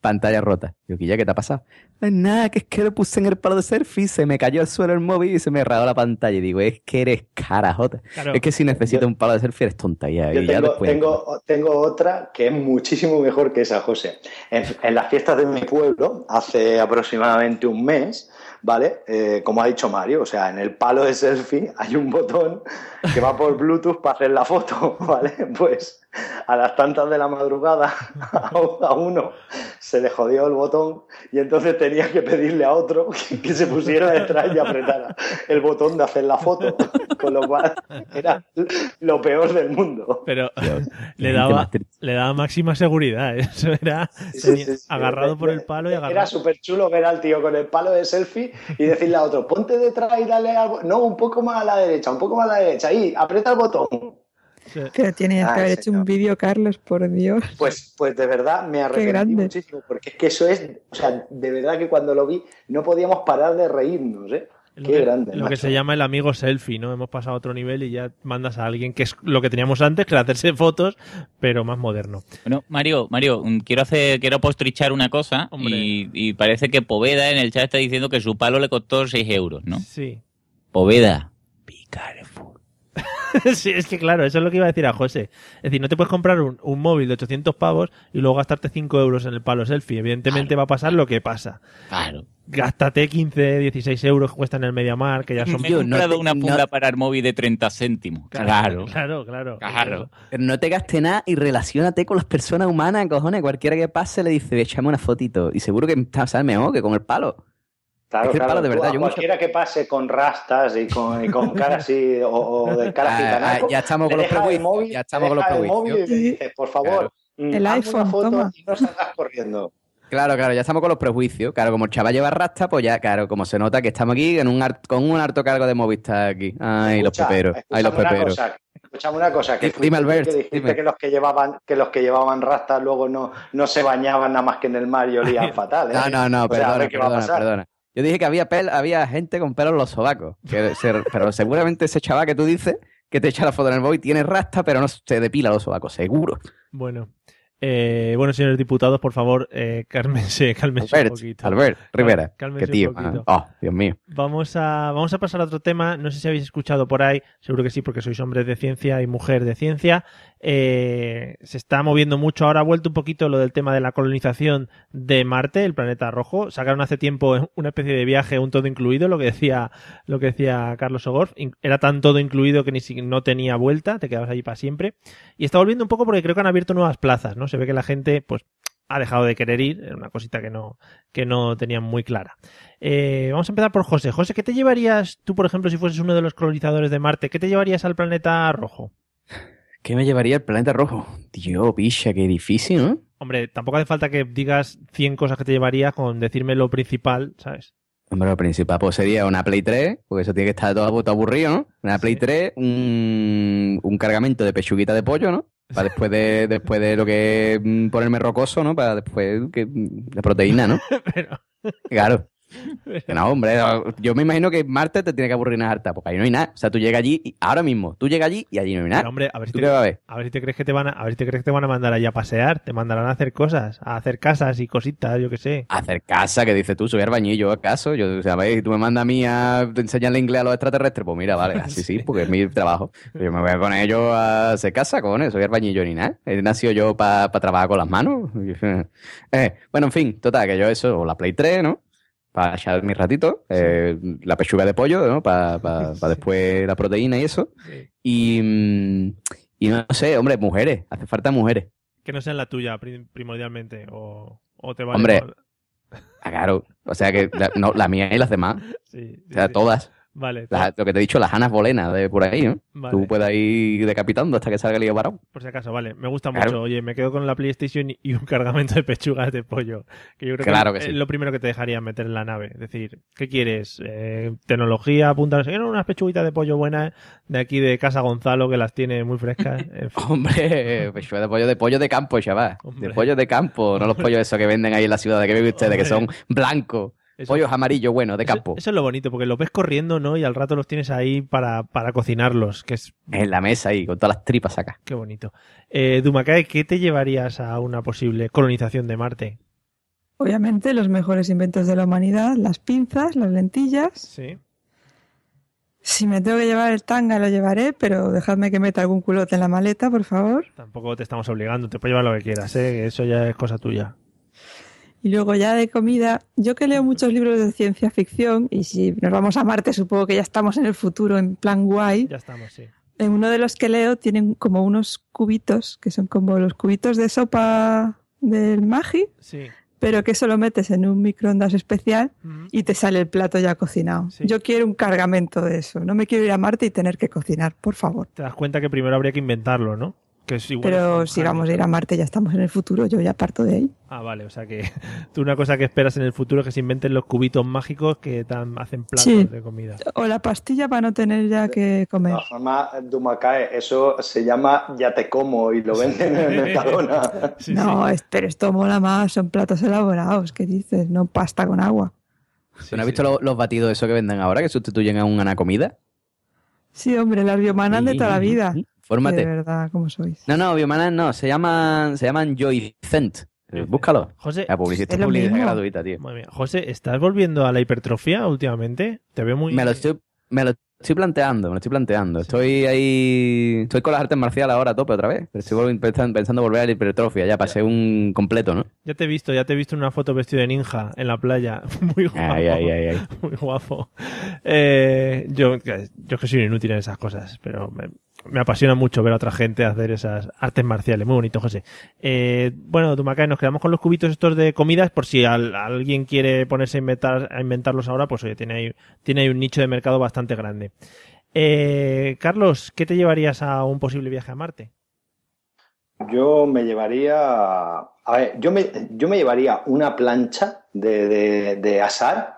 Pantalla rota. Yo, ¿qué ya qué te ha pasado? "Pues nada, que es que lo puse en el palo de selfie, se me cayó al suelo el móvil y se me rayó la pantalla. Y digo, es que eres carajota. Claro. Es que si necesitas un palo de selfie eres tonta ya. Yo y ya tengo, después. tengo, tengo otra que es muchísimo mejor que esa, José. En, en las fiestas de mi pueblo, hace aproximadamente un mes, ¿vale? Eh, como ha dicho Mario, o sea, en el palo de selfie hay un botón que va por Bluetooth para hacer la foto, ¿vale? Pues a las tantas de la madrugada a uno se le jodió el botón y entonces tenía que pedirle a otro que, que se pusiera detrás y apretara el botón de hacer la foto, con lo cual era lo peor del mundo. Pero Dios, le daba, le daba máxima seguridad. ¿eh? Eso era Sí, sí, sí. agarrado por el palo y Era agarrado. súper chulo ver al tío con el palo de selfie y decirle a otro, ponte detrás y dale algo. No, un poco más a la derecha, un poco más a la derecha. Ahí, aprieta el botón. Pero tienes que haber hecho un vídeo, Carlos, por Dios. Pues, pues de verdad me arrepentí grande. muchísimo, porque es que eso es, o sea, de verdad que cuando lo vi no podíamos parar de reírnos, ¿eh? Lo Qué que, grande. lo que se llama el amigo selfie, ¿no? Hemos pasado a otro nivel y ya mandas a alguien que es lo que teníamos antes, que era hacerse fotos, pero más moderno. Bueno, Mario, Mario, quiero hacer, quiero postrichar una cosa y, y parece que Poveda en el chat está diciendo que su palo le costó 6 euros, ¿no? Sí. Poveda. sí, es que claro, eso es lo que iba a decir a José. Es decir, no te puedes comprar un, un móvil de 800 pavos y luego gastarte 5 euros en el palo selfie. Evidentemente va a pasar lo que pasa. Claro. Gástate 15, 16 euros que cuestan en el Mediamar, que ya son... Me he comprado una funda para el móvil de 30 céntimos. Claro. Claro, claro. Claro. Pero no te gastes nada y relacionate con las personas humanas, cojones. Cualquiera que pase le dice, échame una fotito. Y seguro que está- mejor que con el palo. Claro, Es que el claro, palo, de verdad, yo mucho- cualquiera que pase con rastas y con, y con cara así, o, o de cara Ah, gitanaco, ah, ya estamos con los prejuicios, móvil, ya estamos con los prejuicios. dices, por favor, Claro. mm, El iPhone, una foto toma. y no salgas corriendo. Claro, claro, ya estamos con los prejuicios. Claro, como el chaval lleva rasta, pues ya, claro, como se nota que estamos aquí en un con un harto cargo de Movistar aquí. Ay, los Escucha, peperos. Ay, los peperos. cosa, escúchame una cosa, que Dime, Albert, que dijiste dime. que los que llevaban que los que llevaban rastas luego no, no se bañaban nada más que en el mar y olían fatal. ¿eh? No, no, no, O perdona, perdona, perdona. Yo dije que había pel, había gente con pelos en los sobacos. Que se- pero seguramente ese chaval que tú dices, que te echa la foto en el móvil, tiene rasta, pero no se depila los sobacos, seguro. Bueno. Eh, bueno, señores diputados, por favor, eh, cálmense, cálmense un Albert, poquito. Albert Rivera. Cálmense Qué tío. un ah, Oh, Dios mío. Vamos a, vamos a pasar a otro tema. No sé si habéis escuchado por ahí, seguro que sí, porque sois hombres de ciencia y mujer de ciencia. Eh, se está moviendo mucho. Ahora ha vuelto un poquito lo del tema de la colonización de Marte, el planeta rojo. Sacaron hace tiempo una especie de viaje, un todo incluido, lo que decía, lo que decía Carlos Ogorf. Era tan todo incluido que ni si, no tenía vuelta, te quedabas allí para siempre. Y está volviendo un poco porque creo que han abierto nuevas plazas, ¿no? Se ve que la gente, pues, ha dejado de querer ir, era una cosita que no, que no tenían muy clara. Eh, vamos a empezar por José. José, ¿qué te llevarías tú, por ejemplo, si fueses uno de los colonizadores de Marte? ¿Qué te llevarías al planeta rojo? ¿Qué me llevaría el planeta rojo? Tío, picha, qué difícil, ¿no? Hombre, tampoco hace falta que digas 100 cosas que te llevarías con decirme lo principal, ¿sabes? Hombre, lo principal pues sería una Play 3, porque eso tiene que estar todo, todo aburrido, ¿no? Una Play 3, un, un cargamento de pechuguita de pollo, ¿no? Para después de, después de lo que mm, ponerme rocoso, ¿no? Para después que, de proteína, ¿no? Claro. No, hombre, yo me imagino que Marte te tiene que aburrir una harta, porque ahí no hay nada. O sea, tú llegas allí, y ahora mismo, tú llegas allí y allí no hay nada. Pero, hombre, a ver si ¿Tú te, qué vas a ver? a ver si te crees que te van a, a ver si te crees que te van a mandar allá a pasear, te mandarán a hacer cosas, a hacer casas y cositas, yo qué sé. Hacer casa, que dices tú, soy albañil, acaso. Yo, o sea, ¿ves? tú me mandas a mí a enseñarle inglés a los extraterrestres, pues mira, vale, así sí, porque es mi trabajo. Yo me voy a poner yo a hacer casa, cojones, soy albañil yo ni nada. He nacido yo para trabajar con las manos. Eh, bueno, en fin, total, que yo eso, o la Play 3, ¿no? Para echar mi ratito, eh, la pechuga de pollo, ¿no? Para después la proteína y eso. Y, mm, y no sé, hombre, mujeres, hace falta mujeres. Que no sean la tuya prim- primordialmente, o, o te vale Hombre, Ah, claro, o sea que la, no, la mía y las demás. O sea, todas. Vale. Las- lo que te he dicho, las anas bolenas de por ahí, ¿no? Vale. Tú puedes ir decapitando hasta que salga el lío varón. Por si acaso, vale. Me gusta Claro. mucho. Oye, me quedo con la PlayStation y un cargamento de pechugas de pollo. Que yo creo Claro que, que es sí. lo primero que te dejaría meter en la nave. Es decir, ¿qué quieres? Eh, tecnología, apunta. Quiero unas pechuguitas de pollo buenas de aquí de Casa Gonzalo que las tiene muy frescas. En fin. Hombre, pechuga de pollo de pollo de campo, chaval. De pollo de campo, no los pollos esos que venden ahí en la ciudad que ven ustedes, que son blancos. Eso- Pollos amarillos, bueno, de campo. Eso, es lo bonito, porque los ves corriendo, ¿no? Y al rato los tienes ahí para, para cocinarlos, que es En la mesa ahí, con todas las tripas acá. qué bonito. Eh, Dumacay, ¿qué te llevarías a una posible colonización de Marte? Obviamente, los mejores inventos de la humanidad, las pinzas, las lentillas. Sí. Si me tengo que llevar el tanga, lo llevaré, pero dejadme que meta algún culote en la maleta, por favor. Tampoco te estamos obligando, te puedes llevar lo que quieras, ¿eh? Eso ya es cosa tuya. Y luego ya de comida, yo que leo muchos libros de ciencia ficción, y si nos vamos a Marte, supongo que ya estamos en el futuro en plan guay. Ya estamos, sí. En uno de los que leo tienen como unos cubitos, que son como los cubitos de sopa del Magi, Sí. pero que eso lo metes en un microondas especial y te sale el plato ya cocinado. Yo quiero un cargamento de eso. No me quiero ir a Marte y tener que cocinar, por favor. Te das cuenta que primero habría que inventarlo, ¿no? Que es igual Pero si vamos a ir a Marte, ya estamos en el futuro, yo ya parto de ahí. Ah, vale, o sea que tú una cosa que esperas en el futuro es que se inventen los cubitos mágicos que hacen platos Sí. de comida. O la pastilla para no tener ya que comer. Todas formas, Dumacae, eso se llama ya te como y lo venden en el Mercadona. no, es- pero esto mola más, son platos elaborados, ¿qué dices? No pasta con agua. ¿Tú no has visto los, los batidos esos que venden ahora que sustituyen a una comida? Sí, hombre, las biomanas de toda la vida. Fórmate. De verdad, ¿cómo sois? No, no, biomanas no, se llaman, se llaman Joycent. Eh, Búscalo. José, la publicidad, es publicidad gratuita, tío. Madre mía. José, ¿estás volviendo a la hipertrofia últimamente? Te veo muy... Me lo estoy, me lo estoy planteando, me lo estoy planteando. Estoy ahí, estoy con las artes marciales ahora a tope otra vez. Pero estoy pensando, pensando volver a la hipertrofia ya ser un completo, ¿no? Ya te he visto, ya te he visto en una foto vestido de ninja en la playa. Muy guapo. Ay, ay, ay, ay. Muy guapo. Eh, yo, yo que soy inútil en esas cosas, pero me, me apasiona mucho ver a otra gente hacer esas artes marciales. Muy bonito, José. Eh, bueno, Dumacay, nos quedamos con los cubitos estos de comidas por si al- alguien quiere ponerse a, inventar, a inventarlos ahora, pues oye, tiene ahí, tiene ahí un nicho de mercado bastante grande. Eh, Carlos, ¿qué te llevarías a un posible viaje a Marte? Yo me llevaría. A ver, yo me, yo me llevaría una plancha de, de asar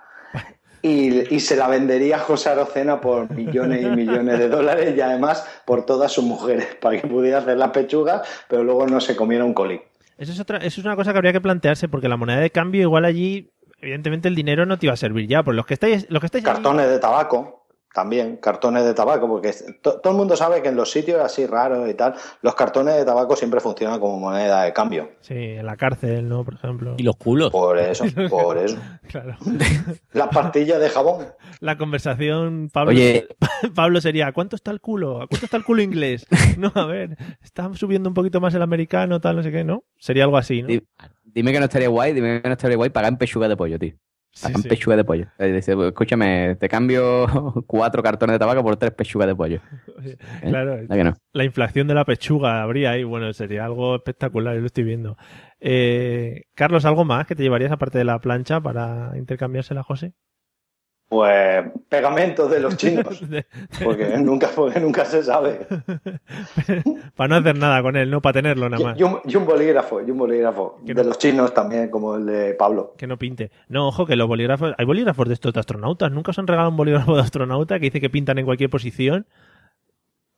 y, y se la vendería a José Arocena por millones y millones de dólares y además por todas sus mujeres para que pudiera hacer las pechugas, pero luego no se comiera un colín. Eso es, otra, eso es una cosa que habría que plantearse porque la moneda de cambio igual allí, evidentemente el dinero no te iba a servir ya. Pues los que estáis, los que estáis allí- Cartones de tabaco. También, cartones de tabaco, porque to- todo el mundo sabe que en los sitios así raros y tal, los cartones de tabaco siempre funcionan como moneda de cambio. Sí, en la cárcel, ¿no? Por ejemplo. Y los culos. Por eso, por eso. Claro. Las pastillas de jabón. La conversación, Pablo, Oye. Pablo sería, ¿a cuánto está el culo? ¿A cuánto está el culo inglés? No, a ver, está subiendo un poquito más el americano, tal, no sé qué, ¿no? Sería algo así, ¿no? Di- Dime que no estaría guay, dime que no estaría guay pagar en pechuga de pollo, tío. Sí. pechuga de pollo. Eh, dice, escúchame, te cambio cuatro cartones de tabaco por tres pechugas de pollo. ¿Eh? Claro, ¿Verdad que no? la inflación de la pechuga habría ahí, bueno, sería algo espectacular, yo lo estoy viendo. Eh, Carlos, ¿algo más que te llevarías aparte de la plancha para intercambiársela José? Pues pegamentos de los chinos. Porque nunca, porque nunca se sabe. Para no hacer nada con él, no para tenerlo nada más. Y un, y un bolígrafo, y un bolígrafo. De los chinos también, como el de Pablo. Que no pinte. No, ojo, que los bolígrafos. Hay bolígrafos de estos de astronautas. Nunca os han regalado un bolígrafo de astronauta que dice que pintan en cualquier posición.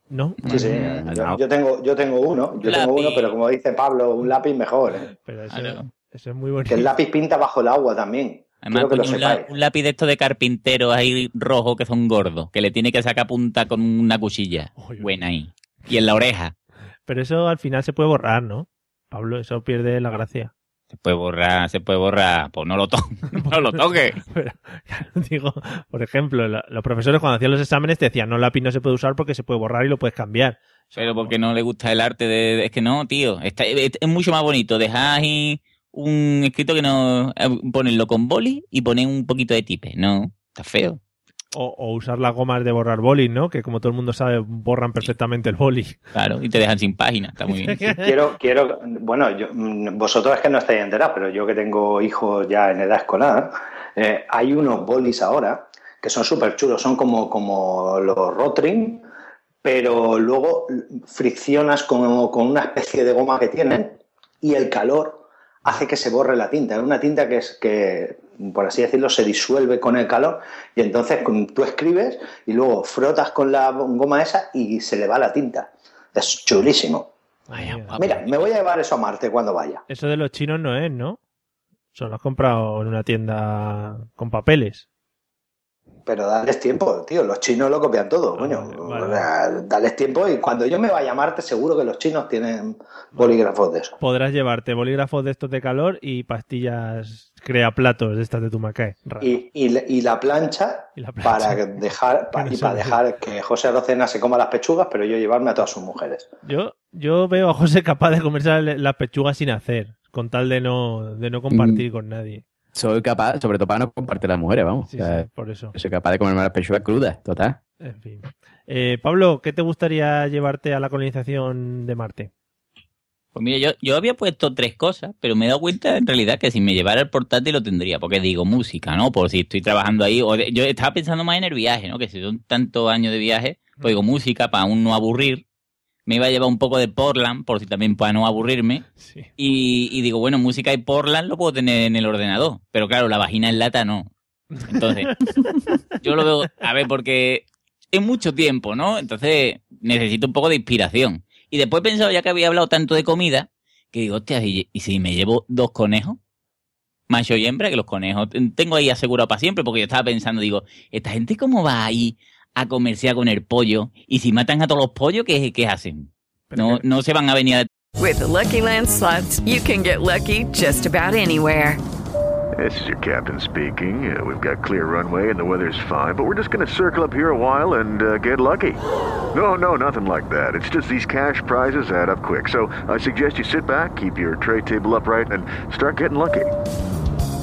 ¿No? Sí, sí. Yo, yo tengo, yo tengo uno, yo tengo uno, pero como dice Pablo, un lápiz mejor. ¿eh? Pero eso, Claro. eso es muy bonito. Que el lápiz pinta bajo el agua también. Además, que un, la- sepáis. un lápiz de estos de carpintero ahí rojo que son gordos, que le tiene que sacar punta con una cuchilla. Buena ahí. Y en la oreja. Pero eso al final se puede borrar, ¿no? Pablo, eso pierde la gracia. Se puede borrar, se puede borrar. Pues no lo toques. no lo toques. Pero, digo, por ejemplo, la- los profesores cuando hacían los exámenes te decían, no, el lápiz no se puede usar porque se puede borrar y lo puedes cambiar. Pero porque no le gusta el arte de... de- Es que no, tío. Está- es, es mucho más bonito dejar ahí un escrito que no... eh, Ponerlo con boli y poner un poquito de tipe. No, está feo. O, o usar las gomas de borrar boli, ¿no? Que como todo el mundo sabe, borran perfectamente el boli. Claro, y te dejan sin página. Está muy bien. Quiero, quiero, bueno, yo, mm, vosotros es que no estáis enterados, pero yo que tengo hijos ya en edad escolar, eh, hay unos bolis ahora que son súper chulos, son como, como los Rotring, pero luego friccionas con, con una especie de goma que tienen y el calor hace que se borre la tinta. Es una tinta que es que, por así decirlo, se disuelve con el calor y entonces tú escribes y luego frotas con la goma esa y se le va la tinta. Es chulísimo. Mira, me voy a llevar eso a Marte cuando vaya. Eso de los chinos no es, ¿no? Eso lo has comprado en una tienda con papeles. Pero dales tiempo, tío. Los chinos lo copian todo, coño. O sea, dales tiempo y cuando yo me vaya a Marte, seguro que los chinos tienen bolígrafos de eso. Podrás llevarte bolígrafos de estos de calor y pastillas crea platos de estas de Tumacae. Y, y, la- y la plancha, para dejar, pa- Que no y para dejar que José Arocena se coma las pechugas, pero yo llevarme a todas sus mujeres. Yo, yo veo a José capaz de comerse las pechugas sin hacer, con tal de no, de no compartir con nadie. Soy capaz, sobre todo para no compartir las mujeres, vamos. Sí, O sea, sí, por eso. Soy capaz de comerme las pechugas crudas, total. En fin. Eh, Pablo, ¿qué te gustaría llevarte a la colonización de Marte? Pues mira, yo, yo había puesto tres cosas, pero me he dado cuenta en realidad que si me llevara el portátil lo tendría, porque digo música, ¿no? Por si estoy trabajando ahí. O de- yo estaba pensando más en el viaje, ¿no? Que si son tantos años de viaje, pues digo música para aún no aburrir. Me iba a llevar un poco de Portland, por si también para no aburrirme. Y, y digo, bueno, música y Portland lo puedo tener en el ordenador. Pero claro, la vagina en lata no. Entonces, yo lo veo, a ver, porque es mucho tiempo, ¿no? Entonces necesito un poco de inspiración. Y después he pensado, ya que había hablado tanto de comida, que digo, hostia, ¿y, y si me llevo dos conejos? Macho y hembra, que los conejos tengo ahí asegurado para siempre, porque yo estaba pensando, digo, ¿esta gente cómo va ahí a comerciar con el pollo? Y si matan a todos los pollos, ¿qué, qué hacen? No, no se van a venir a... With the Lucky Land slots, you can get lucky just about anywhere. This is your captain speaking. Uh, we've got clear runway and the weather's fine, but we're just going to circle up here a while and uh, get lucky. No, no, nothing like that. It's just these cash prizes add up quick. So I suggest you sit back, keep your tray table upright, and start getting lucky.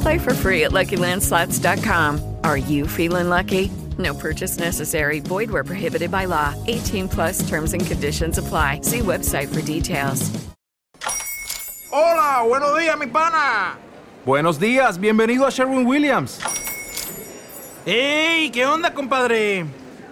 Play for free at LuckyLandSlots.com. Are you feeling lucky? No purchase necessary. Void where prohibited by law. 18 plus terms and conditions apply. See website for details. Hola, buenos días, mi pana. Buenos días, bienvenido a Sherwin Williams. ¡Ey! ¿Qué onda, compadre?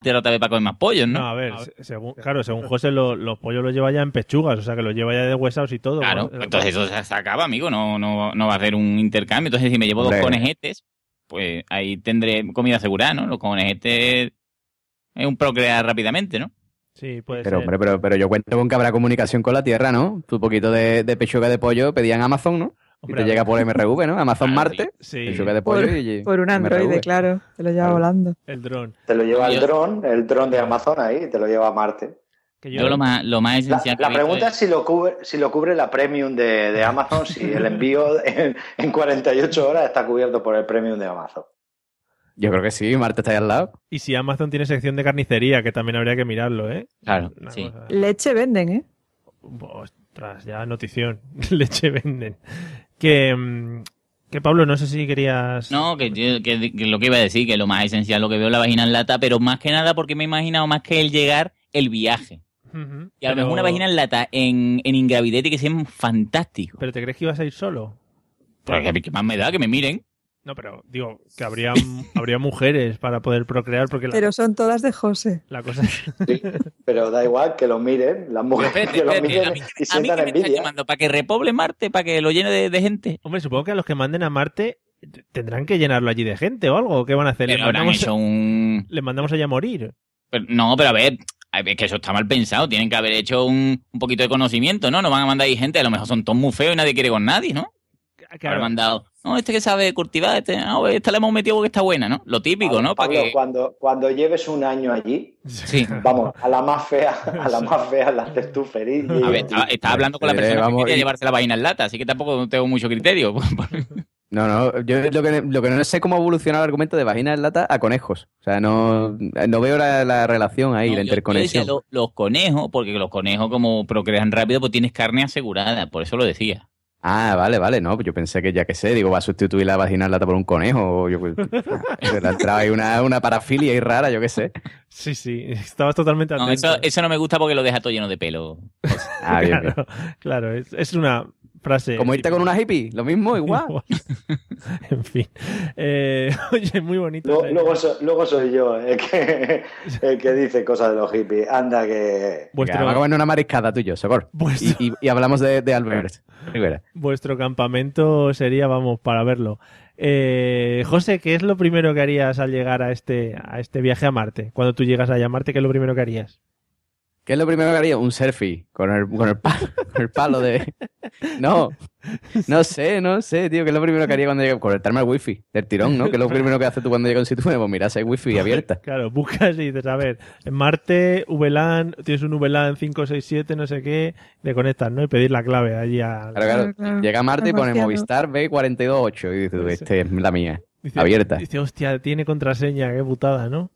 Tierra otra vez para comer más pollos, ¿no? No, a ver, se- según, claro, según José, lo- los pollos los lleva ya en pechugas, o sea que los lleva ya de huesados y todo. Claro, Bueno, entonces eso se acaba, amigo, no, no, no va a hacer un intercambio. Entonces, si me llevo dos Hombre. conejetes, pues ahí tendré comida asegurada, ¿no? Los conejetes es un procrear rápidamente, ¿no? Sí, puede Pero, hombre, pero, pero yo cuento con que habrá comunicación con la Tierra, ¿no? Tu poquito de, de pechuga de pollo pedían Amazon, ¿no? Y te llega por MRV, ¿no? Amazon Marte, pechuga de pollo Por, y... por un androide, claro. Te lo lleva volando. El dron. Te lo lleva el dron, el dron de Amazon ahí, te lo lleva a Marte. Yo, lo más, lo más La, esencial que la pregunta es- es si lo cubre, si lo cubre la premium de, de Amazon, si el envío en, en 48 horas está cubierto por el premium de Amazon. Yo creo que sí, Marte está ahí al lado. Y si Amazon tiene sección de carnicería, que también habría que mirarlo, ¿eh? Claro, sí. cosa- Leche venden, ¿eh? Ostras, ya notición. Leche venden. Que, mm, que Pablo, no sé si querías... No, que, yo- que- que lo que iba a decir, que lo más esencial lo que veo es la vagina en lata, pero más que nada porque me he imaginado más que el llegar, el viaje. Y a lo Pero- mejor una vagina en lata en, en Ingravidete que sea fantástico. ¿Pero te crees que ibas a ir solo? Que, que más me da que me miren. No, pero digo, que habría, habría mujeres para poder procrear porque la, Pero son todas de José. la cosa Pero da igual que lo miren, las mujeres Espérate, que lo espérate, miren a mí, y a mí sientan que me envidia. llamando para que repoble Marte, para que lo llene de, de gente. Hombre, supongo que a los que manden a Marte tendrán que llenarlo allí de gente o algo. ¿Qué van a hacer? Pero habrán hecho un... le mandamos allá a morir. Pero- no, pero a ver, es que eso está mal pensado. Tienen que haber hecho un, un poquito de conocimiento, ¿no? No van a mandar ahí gente, a lo mejor son todos muy feos y nadie quiere con nadie, ¿no? Habrán mandado, no, este que sabe cultivar, este, no, esta le hemos metido porque está buena, ¿no? Lo típico, ¿no? Para Pablo, que... cuando, cuando lleves un año allí, Sí. vamos, a la más fea, a la más fea la haces tú feliz. y- A ver, estaba, estaba hablando con la Eh, persona vamos, que quería y- llevarse la vaina en lata, así que tampoco tengo mucho criterio. No, no, yo lo que, lo que no sé cómo evolucionar el argumento de vagina en lata a conejos. O sea, no, no veo la, la relación ahí, la Yo decía interconexión. lo- los conejos, porque los conejos como procrean rápido, pues tienes carne asegurada, por eso lo decía. Ah, vale, vale, no, yo pensé que ya que sé, digo, va a sustituir la vaginal lata por un conejo, o yo pues, le ha entrado ahí una, una parafilia ahí rara, yo qué sé. Sí, sí, estabas totalmente No, atento. eso, eso no me gusta porque lo deja todo lleno de pelo. Ah, bien, bien. Claro, claro, es, es una frase. Como irte con una hippie, lo mismo, igual. en fin. Eh, oye, muy bonito. Luego, luego so- luego soy yo el que, el que dice cosas de los hippies. Anda que... Venga, Vamos a comer una mariscada tú y yo, Socor. Y, y- y hablamos de, de Albert Rivera. Vuestro campamento sería, vamos, para verlo. Eh, José, ¿qué es lo primero que harías al llegar a este, a este viaje a Marte? Cuando tú llegas allá a Marte, ¿qué es lo primero que harías? ¿Qué es lo primero que haría? Un selfie con el, con el, palo, con el palo de... No, no sé, no sé, tío. ¿Qué es lo primero que haría cuando llegue? Conectarme al wifi del tirón, ¿no? ¿Qué es lo primero que haces tú cuando llegas a un sitio? Bueno, Pues mira, si hay wifi abierta. Claro, buscas y dices, a ver, en Marte, VLAN, tienes un VLAN 567, no sé qué, te conectas, ¿no? Y pedir la clave allí a... Claro, claro. Llega a Marte y pone. Movistar B428 y dices, tú, este es la mía, Dice- abierta. Dice, hostia, tiene contraseña, qué putada, ¿no?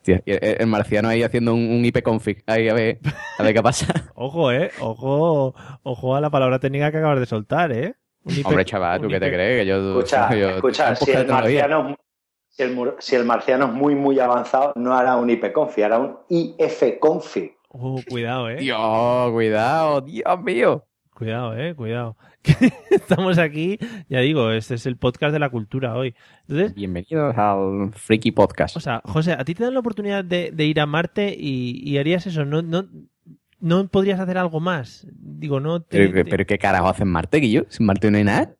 Hostia, el, marciano ahí haciendo un, un IP config. Ahí a ver, a ver qué pasa. Ojo, eh, ojo, ojo a la palabra técnica que acabas de soltar, eh. Un IP Hombre, chaval, ¿tú un qué te IP crees? Que yo, Escucha, yo- escucha, si el, marciano, si, el, mur- si el marciano es muy, muy avanzado, no hará un IP-config, hará un IF-config. Uh, cuidado, eh. Dios, cuidado, Dios mío. Cuidado, eh, cuidado. Estamos aquí, ya digo, este es el podcast de la cultura hoy. Entonces, Bienvenidos al Freaky Podcast. o sea, José, a ti te dan la oportunidad de, de ir a Marte y, y harías eso, ¿no, no, no podrías hacer algo más? Digo, no te... pero, pero ¿qué carajo hace en Marte, Guillo? Si en Marte no hay nada.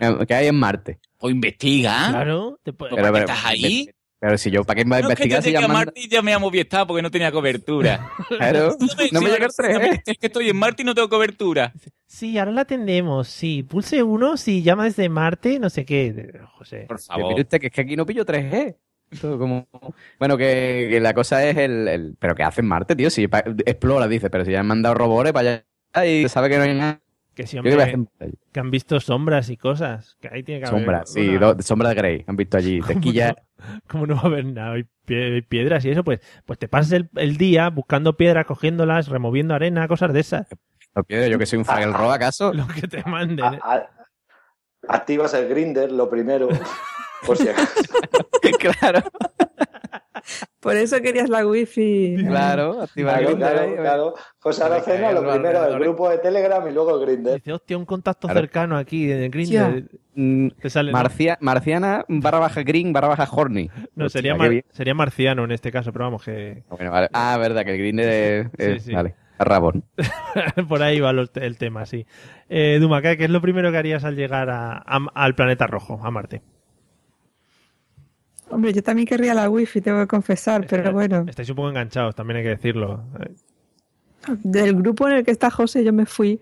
Eh, ¿Qué hay en Marte? O investiga. Claro, te ¿Pero para qué estás ahí? Pero si yo, ¿para qué me voy a No es que investigar yo si a manda- Marte y ya me amo Movistar porque no tenía cobertura. Claro, no me llega el 3G. Es que estoy en Marte y no tengo cobertura. Sí, ahora la atendemos, sí. Pulse uno si llama desde Marte, no sé qué. José. Por Que mire usted, que es que aquí no pillo 3G. Todo como... Bueno, que, que la cosa es el, el- ¿Pero qué hace en Marte, tío? Si pa- explora, dice, pero si ya han mandado robores para allá y se sabe que no hay nada. Que hacer? que han visto sombras y cosas. Que ahí tiene que haber Sombra, sí, una- do- sombra de Grey. Han visto allí. Tequilla. Como no va a haber nada, hay pie- hay piedras y eso, pues, pues te pasas el, el día buscando piedras, cogiéndolas, removiendo arena, cosas de esas. No piedra, yo que soy un Fagel Row, ¿acaso? Lo que te manden. A- a- activas el grinder, lo primero, por si acaso. claro, Por eso querías la wifi. claro. Activa el Claro, Grindr ahí, claro, claro. José Arocena, lo primero, el grupo de Telegram y luego el grinder. Dice, hostia, un contacto Claro. cercano aquí en Grindr. Mm, Te sale, ¿no? Marcia- marciana barra baja green barra baja horny. No, Hostia, sería, mar- sería marciano en este caso, pero vamos, que Bueno, vale. Ah, verdad, que el green es... es- sí. Vale, rabón. por ahí va los- el tema, sí. Eh, Duma, ¿qué qué es lo primero que harías al llegar a- a- al planeta rojo, a Marte? Hombre, yo también querría la wifi, tengo que confesar, pero bueno. Estáis un poco enganchados, también hay que decirlo. Del grupo en el que está José, yo me fui.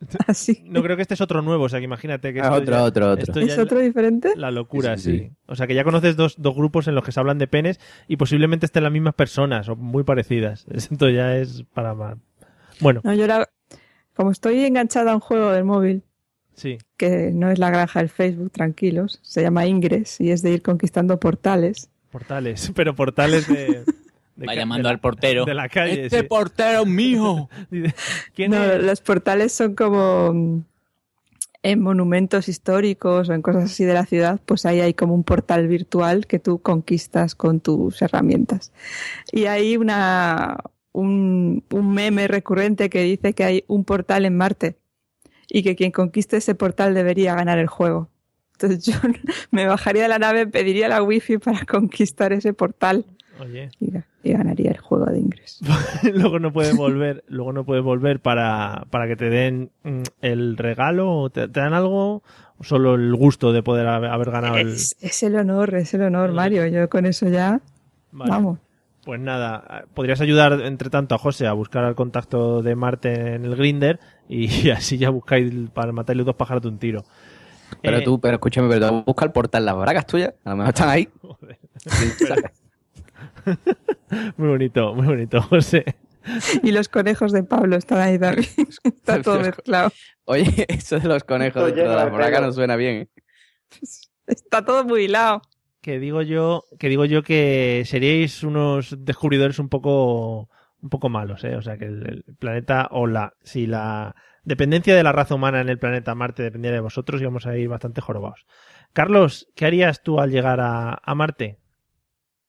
Así. No creo que este es otro nuevo, o sea que imagínate que Ah, esto otro, ya- otro, otro. esto ya ¿Es otro diferente? La locura, Sí, sí, sí, sí. O sea que ya conoces dos, dos grupos en los que se hablan de penes y posiblemente estén las mismas personas o muy parecidas. Esto ya es para más. Bueno, No, yo era. Como estoy enganchada a un juego del móvil, sí. que no es la granja del Facebook, tranquilos, se llama Ingress y es de ir conquistando portales. Portales, pero portales de. de Va llamando de la- al portero. De la calle. Este sí. portero. Dice, ¿Quién No, es? los portales son como mm, en monumentos históricos o en cosas así de la ciudad, pues ahí hay como un portal virtual que tú conquistas con tus herramientas. Y hay una, un, un meme recurrente que dice que hay un portal en Marte y que quien conquiste ese portal debería ganar el juego. Entonces yo me bajaría de la nave, pediría la wifi para conquistar ese portal Oye, y, ga- y ganaría el juego de Ingress. luego no puedes volver, luego no puedes volver para, para que te den mm, el regalo, te, te dan algo, o solo el gusto de poder haber, haber ganado el. Es, es el honor, es el honor, Mario. Yo con eso ya, Vale. vamos. Pues nada, podrías ayudar entre tanto a José a buscar al contacto de Marte en el Grinder y así ya buscáis para matarle dos pájaros de un tiro. Pero Eh, tú, pero escúchame, pero tú busca el portal, las bragas tuyas, a lo mejor están ahí. Muy bonito, muy bonito, José. Y los conejos de Pablo están ahí también. Está todo mezclado. Oye, eso de los conejos dentro de las bragas no suena bien, ¿eh? Está todo muy hilado. Que digo yo, que digo yo que seríais unos descubridores un poco, un poco malos, ¿eh? O sea que el, el planeta o la, si la, dependencia de la raza humana en el planeta Marte dependiera de vosotros y vamos a ir bastante jorobados. Carlos, ¿qué harías tú al llegar a, a Marte?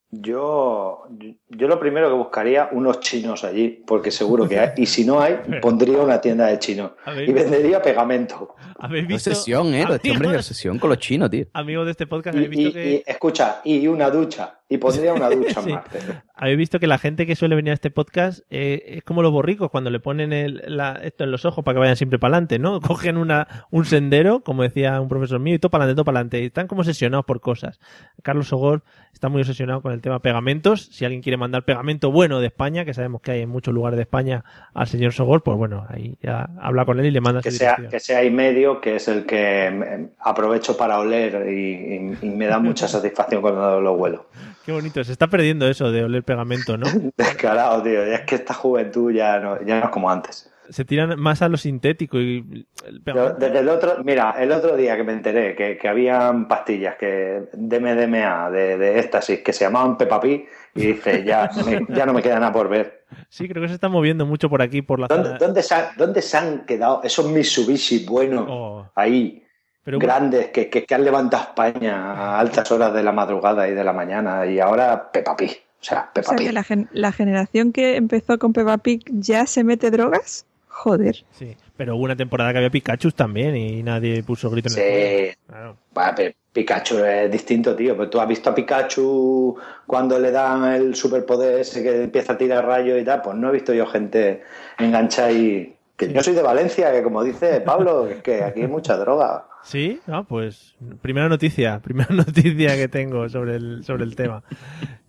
Yo, yo lo primero que buscaría unos chinos allí, porque seguro que hay. Y si no hay, pondría una tienda de chinos ¿Habéis- y vendería pegamento. ¿Habéis Qué visto? obsesión, ¿eh? Este hombre es obsesión con los chinos, tío. Amigos de este podcast, habéis visto y- que... y, escucha, y una ducha. Y pondría una ducha Sí. en Marte. Habéis visto que la gente que suele venir a este podcast eh, es como los borricos cuando le ponen el- la- esto en los ojos para que vayan siempre para adelante, ¿no? Cogen una, un sendero, como decía un profesor mío, y todo para adelante, todo para adelante. Y están como obsesionados por cosas. Carlos Sogor está muy obsesionado con el tema pegamentos. Si alguien quiere mandar pegamento bueno de España, que sabemos que hay en muchos lugares de España al señor Sogor, pues bueno, ahí ya habla con él y le manda Que sea, dirección. que sea ahí medio, que es el que me- aprovecho para oler y, y- y me da mucha satisfacción cuando lo huelo. Qué bonito. Se está perdiendo eso de oler pegamento, ¿no? Descarado, tío. Es que esta juventud ya no, ya no es como antes. Se tiran más a lo sintético y el pegamento- desde el otro, mira, el otro día que me enteré que, que habían pastillas que de MDMA, de, de éxtasis, que se llamaban Peppa Pig, y dice, ya, no me- ya no me queda nada por ver. Sí, creo que se está moviendo mucho por aquí, por la ¿Dónde, zona. dónde se, han, dónde se han quedado esos Mitsubishi buenos Oh. ahí, Pero- grandes, que, que, que han levantado España a altas horas de la madrugada y de la mañana, y ahora Peppa Pig? O sea, O Peppa sea que Pig. la, gen- la generación que empezó con Peppa Pig ya se mete drogas. Joder. Sí, pero hubo una temporada que había Pikachu también y nadie puso grito en el cielo. Sí. Claro. Bueno, pero Pikachu es distinto, tío. Pues tú has visto a Pikachu cuando le dan el superpoder ese que empieza a tirar rayos y tal. Pues no he visto yo gente enganchada y. Que yo soy de Valencia, que como dice Pablo, es que aquí hay mucha droga. Sí, ah, pues primera noticia, primera noticia que tengo sobre el, sobre el tema.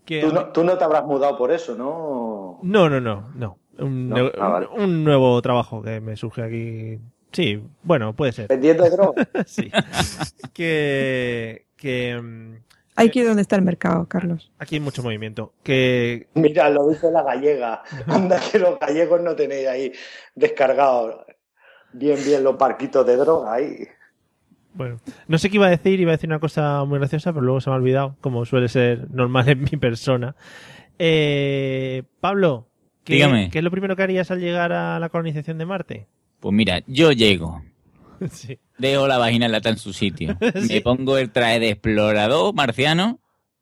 Que Tú no, tú no te habrás mudado por eso, ¿no? No, no, no, no. Un, No, ah, vale. un nuevo trabajo que me surge aquí. Sí, bueno, puede ser. Vendiendo droga. sí. Que, que Hay que ir donde está el mercado, Carlos. aquí hay mucho movimiento. Que Mira, lo dice la gallega. Anda que los gallegos no tenéis ahí descargados bien, bien los barquitos de droga ahí. Bueno, no sé qué iba a decir, iba a decir una cosa muy graciosa, pero luego se me ha olvidado, como suele ser normal en mi persona. Eh, Pablo, ¿qué, Dígame. ¿qué es lo primero que harías al llegar a la colonización de Marte? Pues mira, yo llego, sí. Dejo la vagina lata en su sitio, me pongo el traje de explorador marciano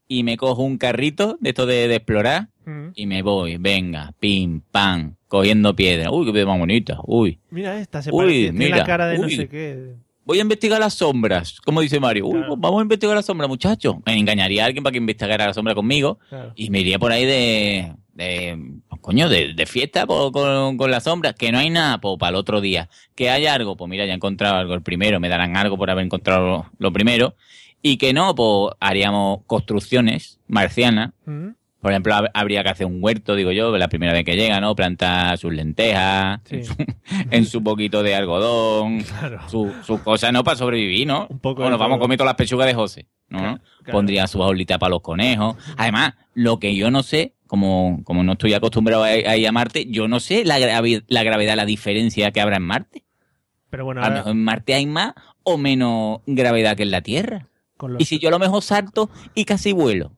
y me cojo un carrito de esto de, de explorar Mm. y me voy, venga, pim, pam, cogiendo piedra. Uy, qué piedra más bonita, uy. Mira esta, se Uy, parece, tiene mira, la cara de no sé qué. Voy a investigar las sombras, como dice Mario. Uy, pues vamos a investigar las sombras, muchachos. Me engañaría a alguien para que investigara la sombra conmigo Claro. y me iría por ahí de, de coño, de, de fiesta po, con, con las sombras. Que no hay nada, para el otro día. Que hay algo, pues mira, ya he encontrado algo el primero, me darán algo por haber encontrado lo, lo primero. Y que no, pues haríamos construcciones marcianas. Mm. Por ejemplo, hab- habría que hacer un huerto, digo yo, la primera vez que llega, ¿no? Plantar sus lentejas, Sí. en su poquito de algodón, Claro. su, sus cosas, ¿no? Para sobrevivir, ¿no? Un poco Bueno, de vamos a comer todas las pechugas de José, ¿no? Claro, claro. Pondría su jaulita para los conejos. Además, lo que yo no sé, como, como no estoy acostumbrado a, a ir a Marte, yo no sé la, gravi- la gravedad, la diferencia que habrá en Marte. Pero bueno, A lo mejor en Marte hay más o menos gravedad que en la Tierra. los- Y si yo a lo mejor salto y casi vuelo.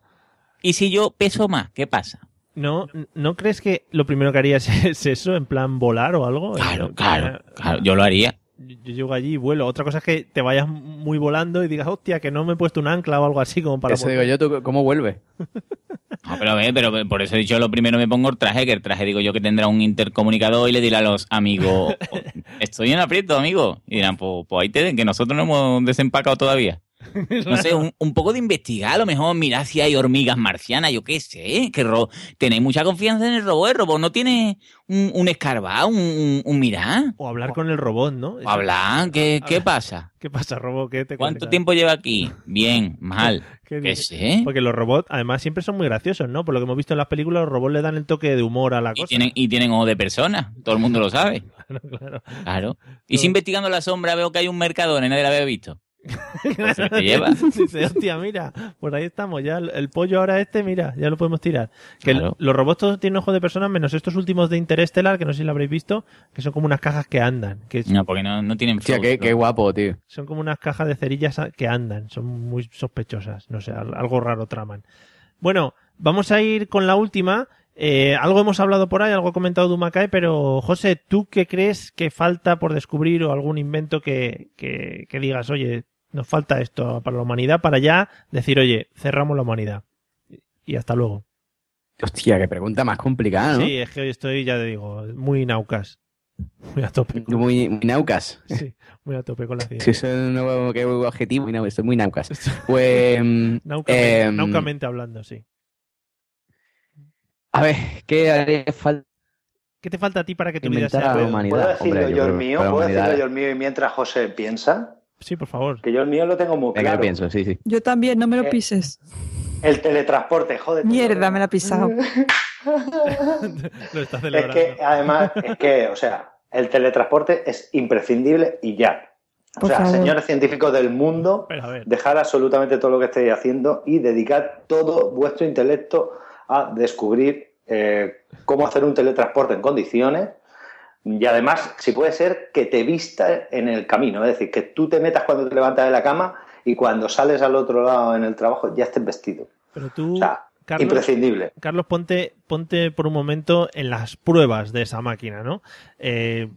Y si yo peso más, ¿qué pasa? ¿no, ¿No crees que lo primero que harías es eso, en plan volar o algo? Claro, Eh, claro, claro, yo lo haría. Yo llego allí y vuelo. Otra cosa es que te vayas muy volando y digas, hostia, que no me he puesto un ancla o algo así como para... Eso digo yo, ¿tú ¿cómo vuelve? No, pero, eh, pero por eso he dicho lo primero me pongo el traje, que el traje digo yo que tendrá un intercomunicador y le dirá a los amigos, "Oh, estoy en aprieto, amigo. Y dirán, pues, pues ahí te den, que nosotros no hemos desempacado todavía. No sé, un, un poco de investigar, a lo mejor mirar si hay hormigas marcianas, yo qué sé, que ro tenéis mucha confianza en el robot, el robot no tiene un, un escarbado, un, mirar. O hablar con el robot, ¿no? O hablar, ¿qué, qué pasa? ¿Qué pasa, robot? ¿Qué te ¿Cuánto tiempo lleva aquí? Bien, mal. ¿Qué ¿Qué sé? Porque los robots, además, siempre son muy graciosos, ¿no? Por lo que hemos visto en las películas, los robots le dan el toque de humor a la Y cosa. tienen, y tienen ojo de persona, todo el mundo lo sabe. Claro, claro. Claro. Y si investigando la sombra veo que hay un mercador nadie la había visto. Pues se te lleva. Dice, hostia, mira, por ahí estamos, ya el, el pollo ahora este, mira, ya lo podemos tirar. Que el- los robots todos tienen ojos de personas, menos estos últimos de Interstellar, que no sé si lo habréis visto, que son como unas cajas que andan, que No, porque no, no tienen Hostia, flow, qué, guapo, tío. son como unas cajas de cerillas que andan, son muy sospechosas, no sé, al- algo raro traman. Bueno, vamos a ir con la última. Eh, algo hemos hablado por ahí, algo ha comentado Dumacae, pero José, ¿tú qué crees que falta por descubrir o algún invento que, que, que digas, oye, nos falta esto para la humanidad, para ya decir, oye, cerramos la humanidad? Y hasta luego. Hostia, qué pregunta más complicada, ¿no? Sí, es que hoy estoy, ya te digo, muy naucas. Muy a tope. Muy, muy naucas. Sí, muy a tope con la ciencia. Sí, eso es un nuevo, objetivo. Muy Estoy muy naucas. Pues. Naucamente, em, naucamente hablando, sí. A ver, ¿qué haría falta? ¿Qué te falta a ti para que tu vida sea a la peor? humanidad. ¿Puedo decirlo hombre, yo el mío? ¿Puedo decirlo yo el mío y mientras José piensa? Sí, por favor. Que yo el mío lo tengo muy Venga, claro. yo pienso, sí, sí. Yo también, no me lo Eh, pises. El teletransporte, joder. Mierda, me la ha pisado. Lo está Es celebrando. que, además, es que, o sea, el teletransporte es imprescindible y ya. O Por sea, favor. señores científicos del mundo, dejar absolutamente todo lo que estéis haciendo y dedicar todo vuestro intelecto a descubrir eh, cómo hacer un teletransporte en condiciones y además, si puede ser, que te vista en el camino, es decir, que tú te metas cuando te levantas de la cama y cuando sales al otro lado en el trabajo ya estés vestido. pero tú, O sea, Carlos, imprescindible. Carlos, ponte, ponte por un momento en las pruebas de esa máquina, ¿no? Eh,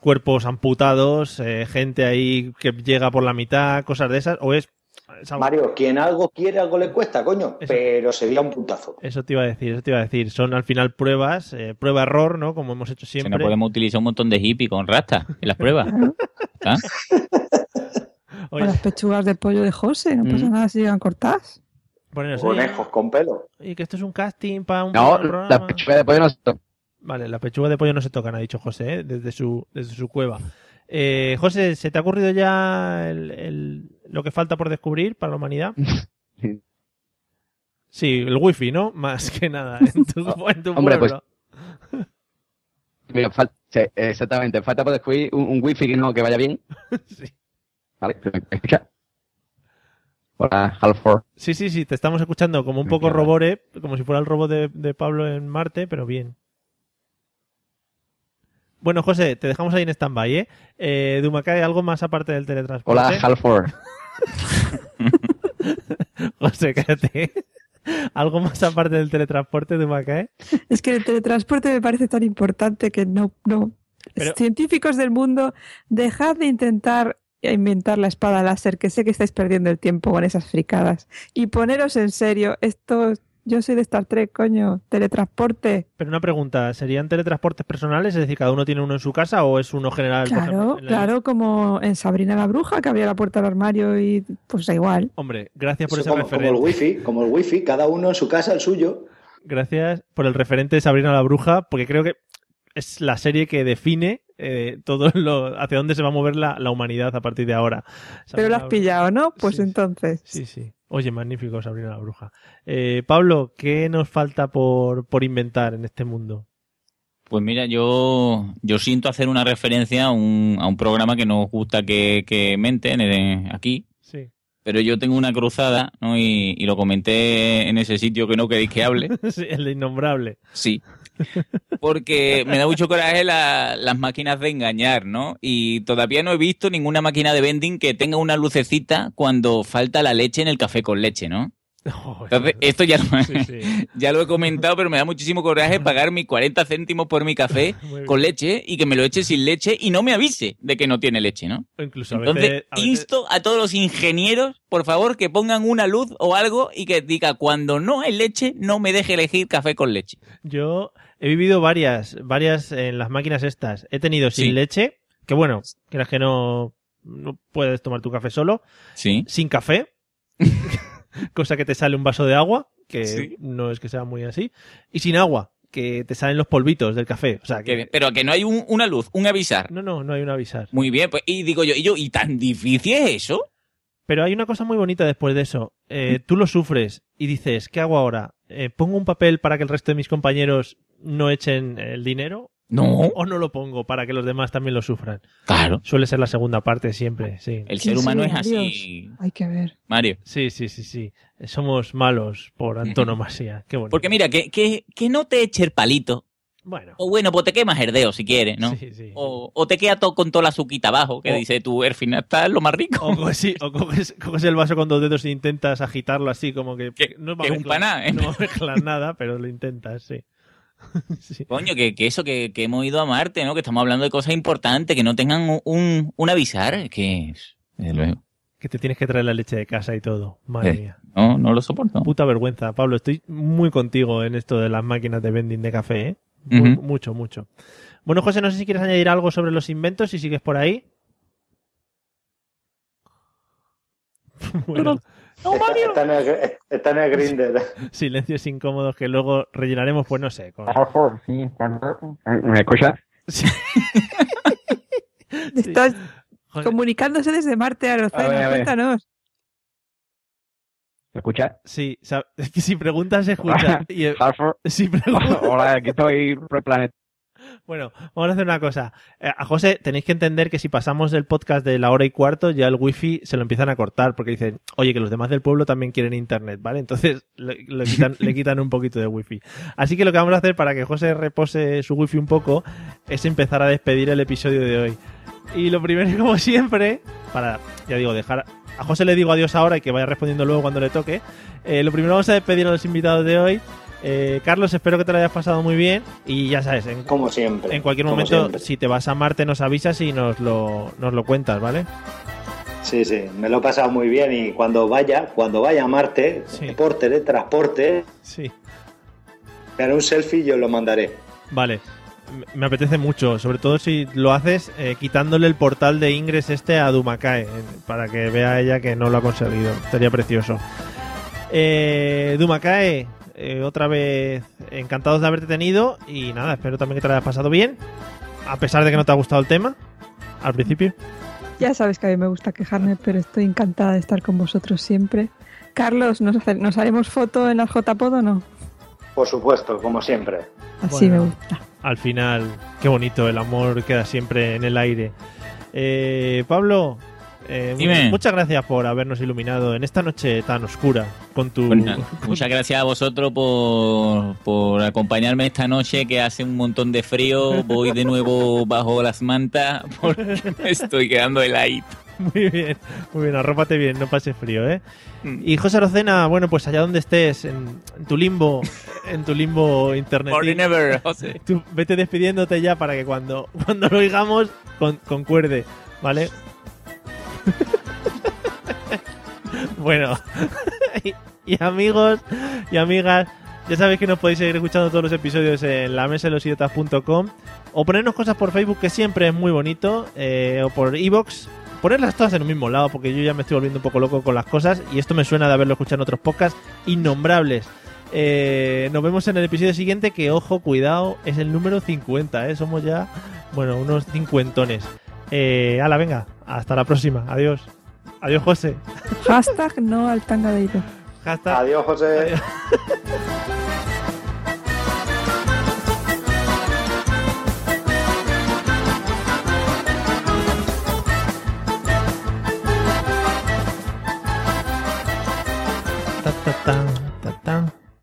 cuerpos amputados, eh, gente ahí que llega por la mitad, cosas de esas, o es... algo- Mario, quien algo quiere, algo le cuesta, coño, Eso. pero sería un puntazo. Eso te iba a decir, eso te iba a decir. Son al final pruebas, eh, prueba-error, ¿no? Como hemos hecho Si siempre. no podemos utilizar un montón de hippie con rasta en las pruebas. ¿Ah? O las pechugas de pollo de José, no pasa Mm. nada si llegan cortadas. oye, Conejos con pelo. oye, que esto es un casting para un No, programa. la pechuga de pollo no se toca. Vale, la pechuga de pollo no se tocan, ha dicho José, ¿eh? desde, su, desde su cueva. Eh, José, ¿se te ha ocurrido ya el- el- lo que falta por descubrir para la humanidad? Sí, el wifi, ¿no? Más que nada, en tu, en tu Hombre, pues- pueblo. Mira, fal- sí, exactamente. Falta por descubrir un, un wifi que no que vaya bien. Sí. Vale, pero ¿me escucha? Hola, Halford. Sí, sí, sí, te estamos escuchando como un poco robore, como si fuera el robot de, de Pablo en Marte, pero bien. Bueno, José, te dejamos ahí en stand-by, ¿eh? eh Dumacay, ¿algo más aparte del teletransporte? Hola, Halford. José, cállate. ¿Algo más aparte del teletransporte, Dumacay? Es que el teletransporte me parece tan importante que no, no. Pero- Científicos del mundo, dejad de intentar inventar la espada láser, que sé que estáis perdiendo el tiempo con esas fricadas. Y poneros en serio, esto, yo soy de Star Trek, coño, teletransporte. Pero una pregunta, ¿serían teletransportes personales? Es decir, ¿cada uno tiene uno en su casa o es uno general? Claro, ejemplo, claro, como en Sabrina la bruja, que abría la puerta del armario y pues da igual. Hombre, gracias por Eso ese como, como referente. el wifi, como el wifi, cada uno en su casa, el suyo. Gracias por el referente de Sabrina la Bruja, porque creo que es la serie que define eh, todo lo hacia dónde se va a mover la, la humanidad a partir de ahora. Pero lo has pillado, ¿no? Pues Sí, entonces. Sí, sí. Oye, magnífico Sabrina la Bruja. Eh, Pablo, ¿qué nos falta por, por inventar en este mundo? Pues mira, yo, yo siento hacer una referencia a un, a un programa que nos gusta que, que menten aquí, Sí. pero yo tengo una cruzada, ¿no? Y, y lo comenté en ese sitio que no queréis que hable. Sí, el de innombrable. Sí. Porque me da mucho coraje la- las máquinas de engañar, ¿no? Y todavía no he visto ninguna máquina de vending que tenga una lucecita cuando falta la leche en el café con leche, ¿no? Entonces, esto ya lo, Sí, sí. ya lo he comentado, pero me da muchísimo coraje pagar mis 40 céntimos por mi café con leche y que me lo eche sin leche y no me avise de que no tiene leche, ¿no? Incluso a Entonces, veces, a veces- insto a todos los ingenieros, por favor, que pongan una luz o algo y que diga, cuando no hay leche, no me deje elegir café con leche. Yo he vivido varias, varias en las máquinas estas. He tenido sin Sí. leche, que bueno, creas que no, no puedes tomar tu café solo. Sí. Sin café, cosa que te sale un vaso de agua, que Sí. no es que sea muy así. Y sin agua, que te salen los polvitos del café. O sea, Que- que... pero que no hay un- una luz, un avisar. No, no, no hay un avisar. Muy bien, pues, y digo yo, y yo, ¿y tan difícil es eso? Pero hay una cosa muy bonita después de eso. Eh, tú lo sufres y dices, ¿qué hago ahora? Eh, ¿Pongo un papel para que el resto de mis compañeros no echen el dinero? No. ¿O no lo pongo para que los demás también lo sufran? Claro. Suele ser la segunda parte siempre, sí. El ser humano sí, es así, Dios. Hay que ver. Mario. Sí, sí, sí, sí. Somos malos por antonomasia. Qué bonito. Porque mira, que, que, que no te eche el palito. Bueno. O bueno, pues te quemas el dedo si quieres, ¿no? Sí, sí. O, o te queda todo con toda la azuquita abajo, que O- dice tú, al final está lo más rico. O, coges, sí, o coges, coges el vaso con dos dedos e intentas agitarlo así, como que, Que- no va a mezclar- paná, ¿eh? No mezclar nada, pero lo intentas, sí. Coño, que, que eso, que, que hemos ido a Marte, ¿no? Que estamos hablando de cosas importantes, que no tengan un, un, un avisar, que desde luego. Que te tienes que traer la leche de casa y todo. Madre Eh, mía. No, no lo soporto. Puta vergüenza. Pablo, estoy muy contigo en esto de las máquinas de vending de café, ¿eh? Mucho, mucho. Bueno, José, no sé si quieres añadir algo sobre los inventos, si sigues por ahí. Bueno, Está en el, está en el Grindr. silencios incómodos que luego rellenaremos, pues no sé. con- ¿Me escuchas? Estás comunicándose desde Marte, A ver, Arocena. a ver. Cuéntanos. ¿Me escuchas? Sí, es que si preguntas se escucha. Y, eh, si preguntas- Hola, aquí estoy por el planeta. Bueno, vamos a hacer una cosa. Eh, a José, tenéis que entender que si pasamos del podcast de la hora y cuarto, ya el wifi se lo empiezan a cortar, porque dicen, oye, que los demás del pueblo también quieren internet, ¿vale? Entonces le, le quitan, le quitan un poquito de wifi. Así que lo que vamos a hacer para que José repose su wifi un poco es empezar a despedir el episodio de hoy. Y lo primero, como siempre, para, ya digo, dejar... A José le digo adiós ahora y que vaya respondiendo luego cuando le toque. Eh, lo primero vamos a despedir a los invitados de hoy. Eh, Carlos, espero que te lo hayas pasado muy bien y ya sabes, en, Como siempre. en cualquier momento, si te vas a Marte, nos avisas y nos lo, nos lo cuentas, ¿vale? Sí, sí, me lo he pasado muy bien y cuando vaya, cuando vaya a Marte, por teletransporte, Sí. me haré un selfie y yo lo mandaré. Vale. Me apetece mucho, sobre todo si lo haces eh, quitándole el portal de Ingres este a Dumakae, eh, para que vea ella que no lo ha conseguido. Sería precioso. Eh, Dumakae, eh, otra vez encantados de haberte tenido y nada, espero también que te lo hayas pasado bien, a pesar de que no te ha gustado el tema al principio. Ya sabes que a mí me gusta quejarme, pero estoy encantada de estar con vosotros siempre. Carlos, ¿nos, hace- ¿nos haremos foto en la JPod o no? Por supuesto, como siempre. Así Bueno, me gusta. Al final, qué bonito, el amor queda siempre en el aire. Eh, Pablo, eh, muchas gracias por habernos iluminado en esta noche tan oscura con tu... Nada, muchas gracias a vosotros por, por acompañarme esta noche que hace un montón de frío. Voy de nuevo bajo las mantas porque me estoy quedando heladito. Muy bien, muy bien, arrópate bien, no pases frío, ¿eh? Mm. Y José Arocena, bueno, pues allá donde estés, en, en tu limbo, en tu limbo internet. Forever, José. Tú vete despidiéndote ya para que cuando, cuando lo oigamos con, concuerde, ¿vale? bueno, y, amigos y amigas, ya sabéis que nos podéis seguir escuchando todos los episodios en la mesa de los idiotas.com o ponernos cosas por Facebook, que siempre es muy bonito, eh, o por Evox. Ponerlas todas en un mismo lado, porque yo ya me estoy volviendo un poco loco con las cosas y esto me suena de haberlo escuchado en otros podcasts innombrables. Eh, nos vemos en el episodio siguiente, que ojo, cuidado, es el número 50, ¿eh? Somos ya, bueno, unos cincuentones. Eh, ala, venga, hasta la próxima. Adiós. Adiós, José. Hashtag no al tangadeiro. Hashtag... Adiós, José. Ta.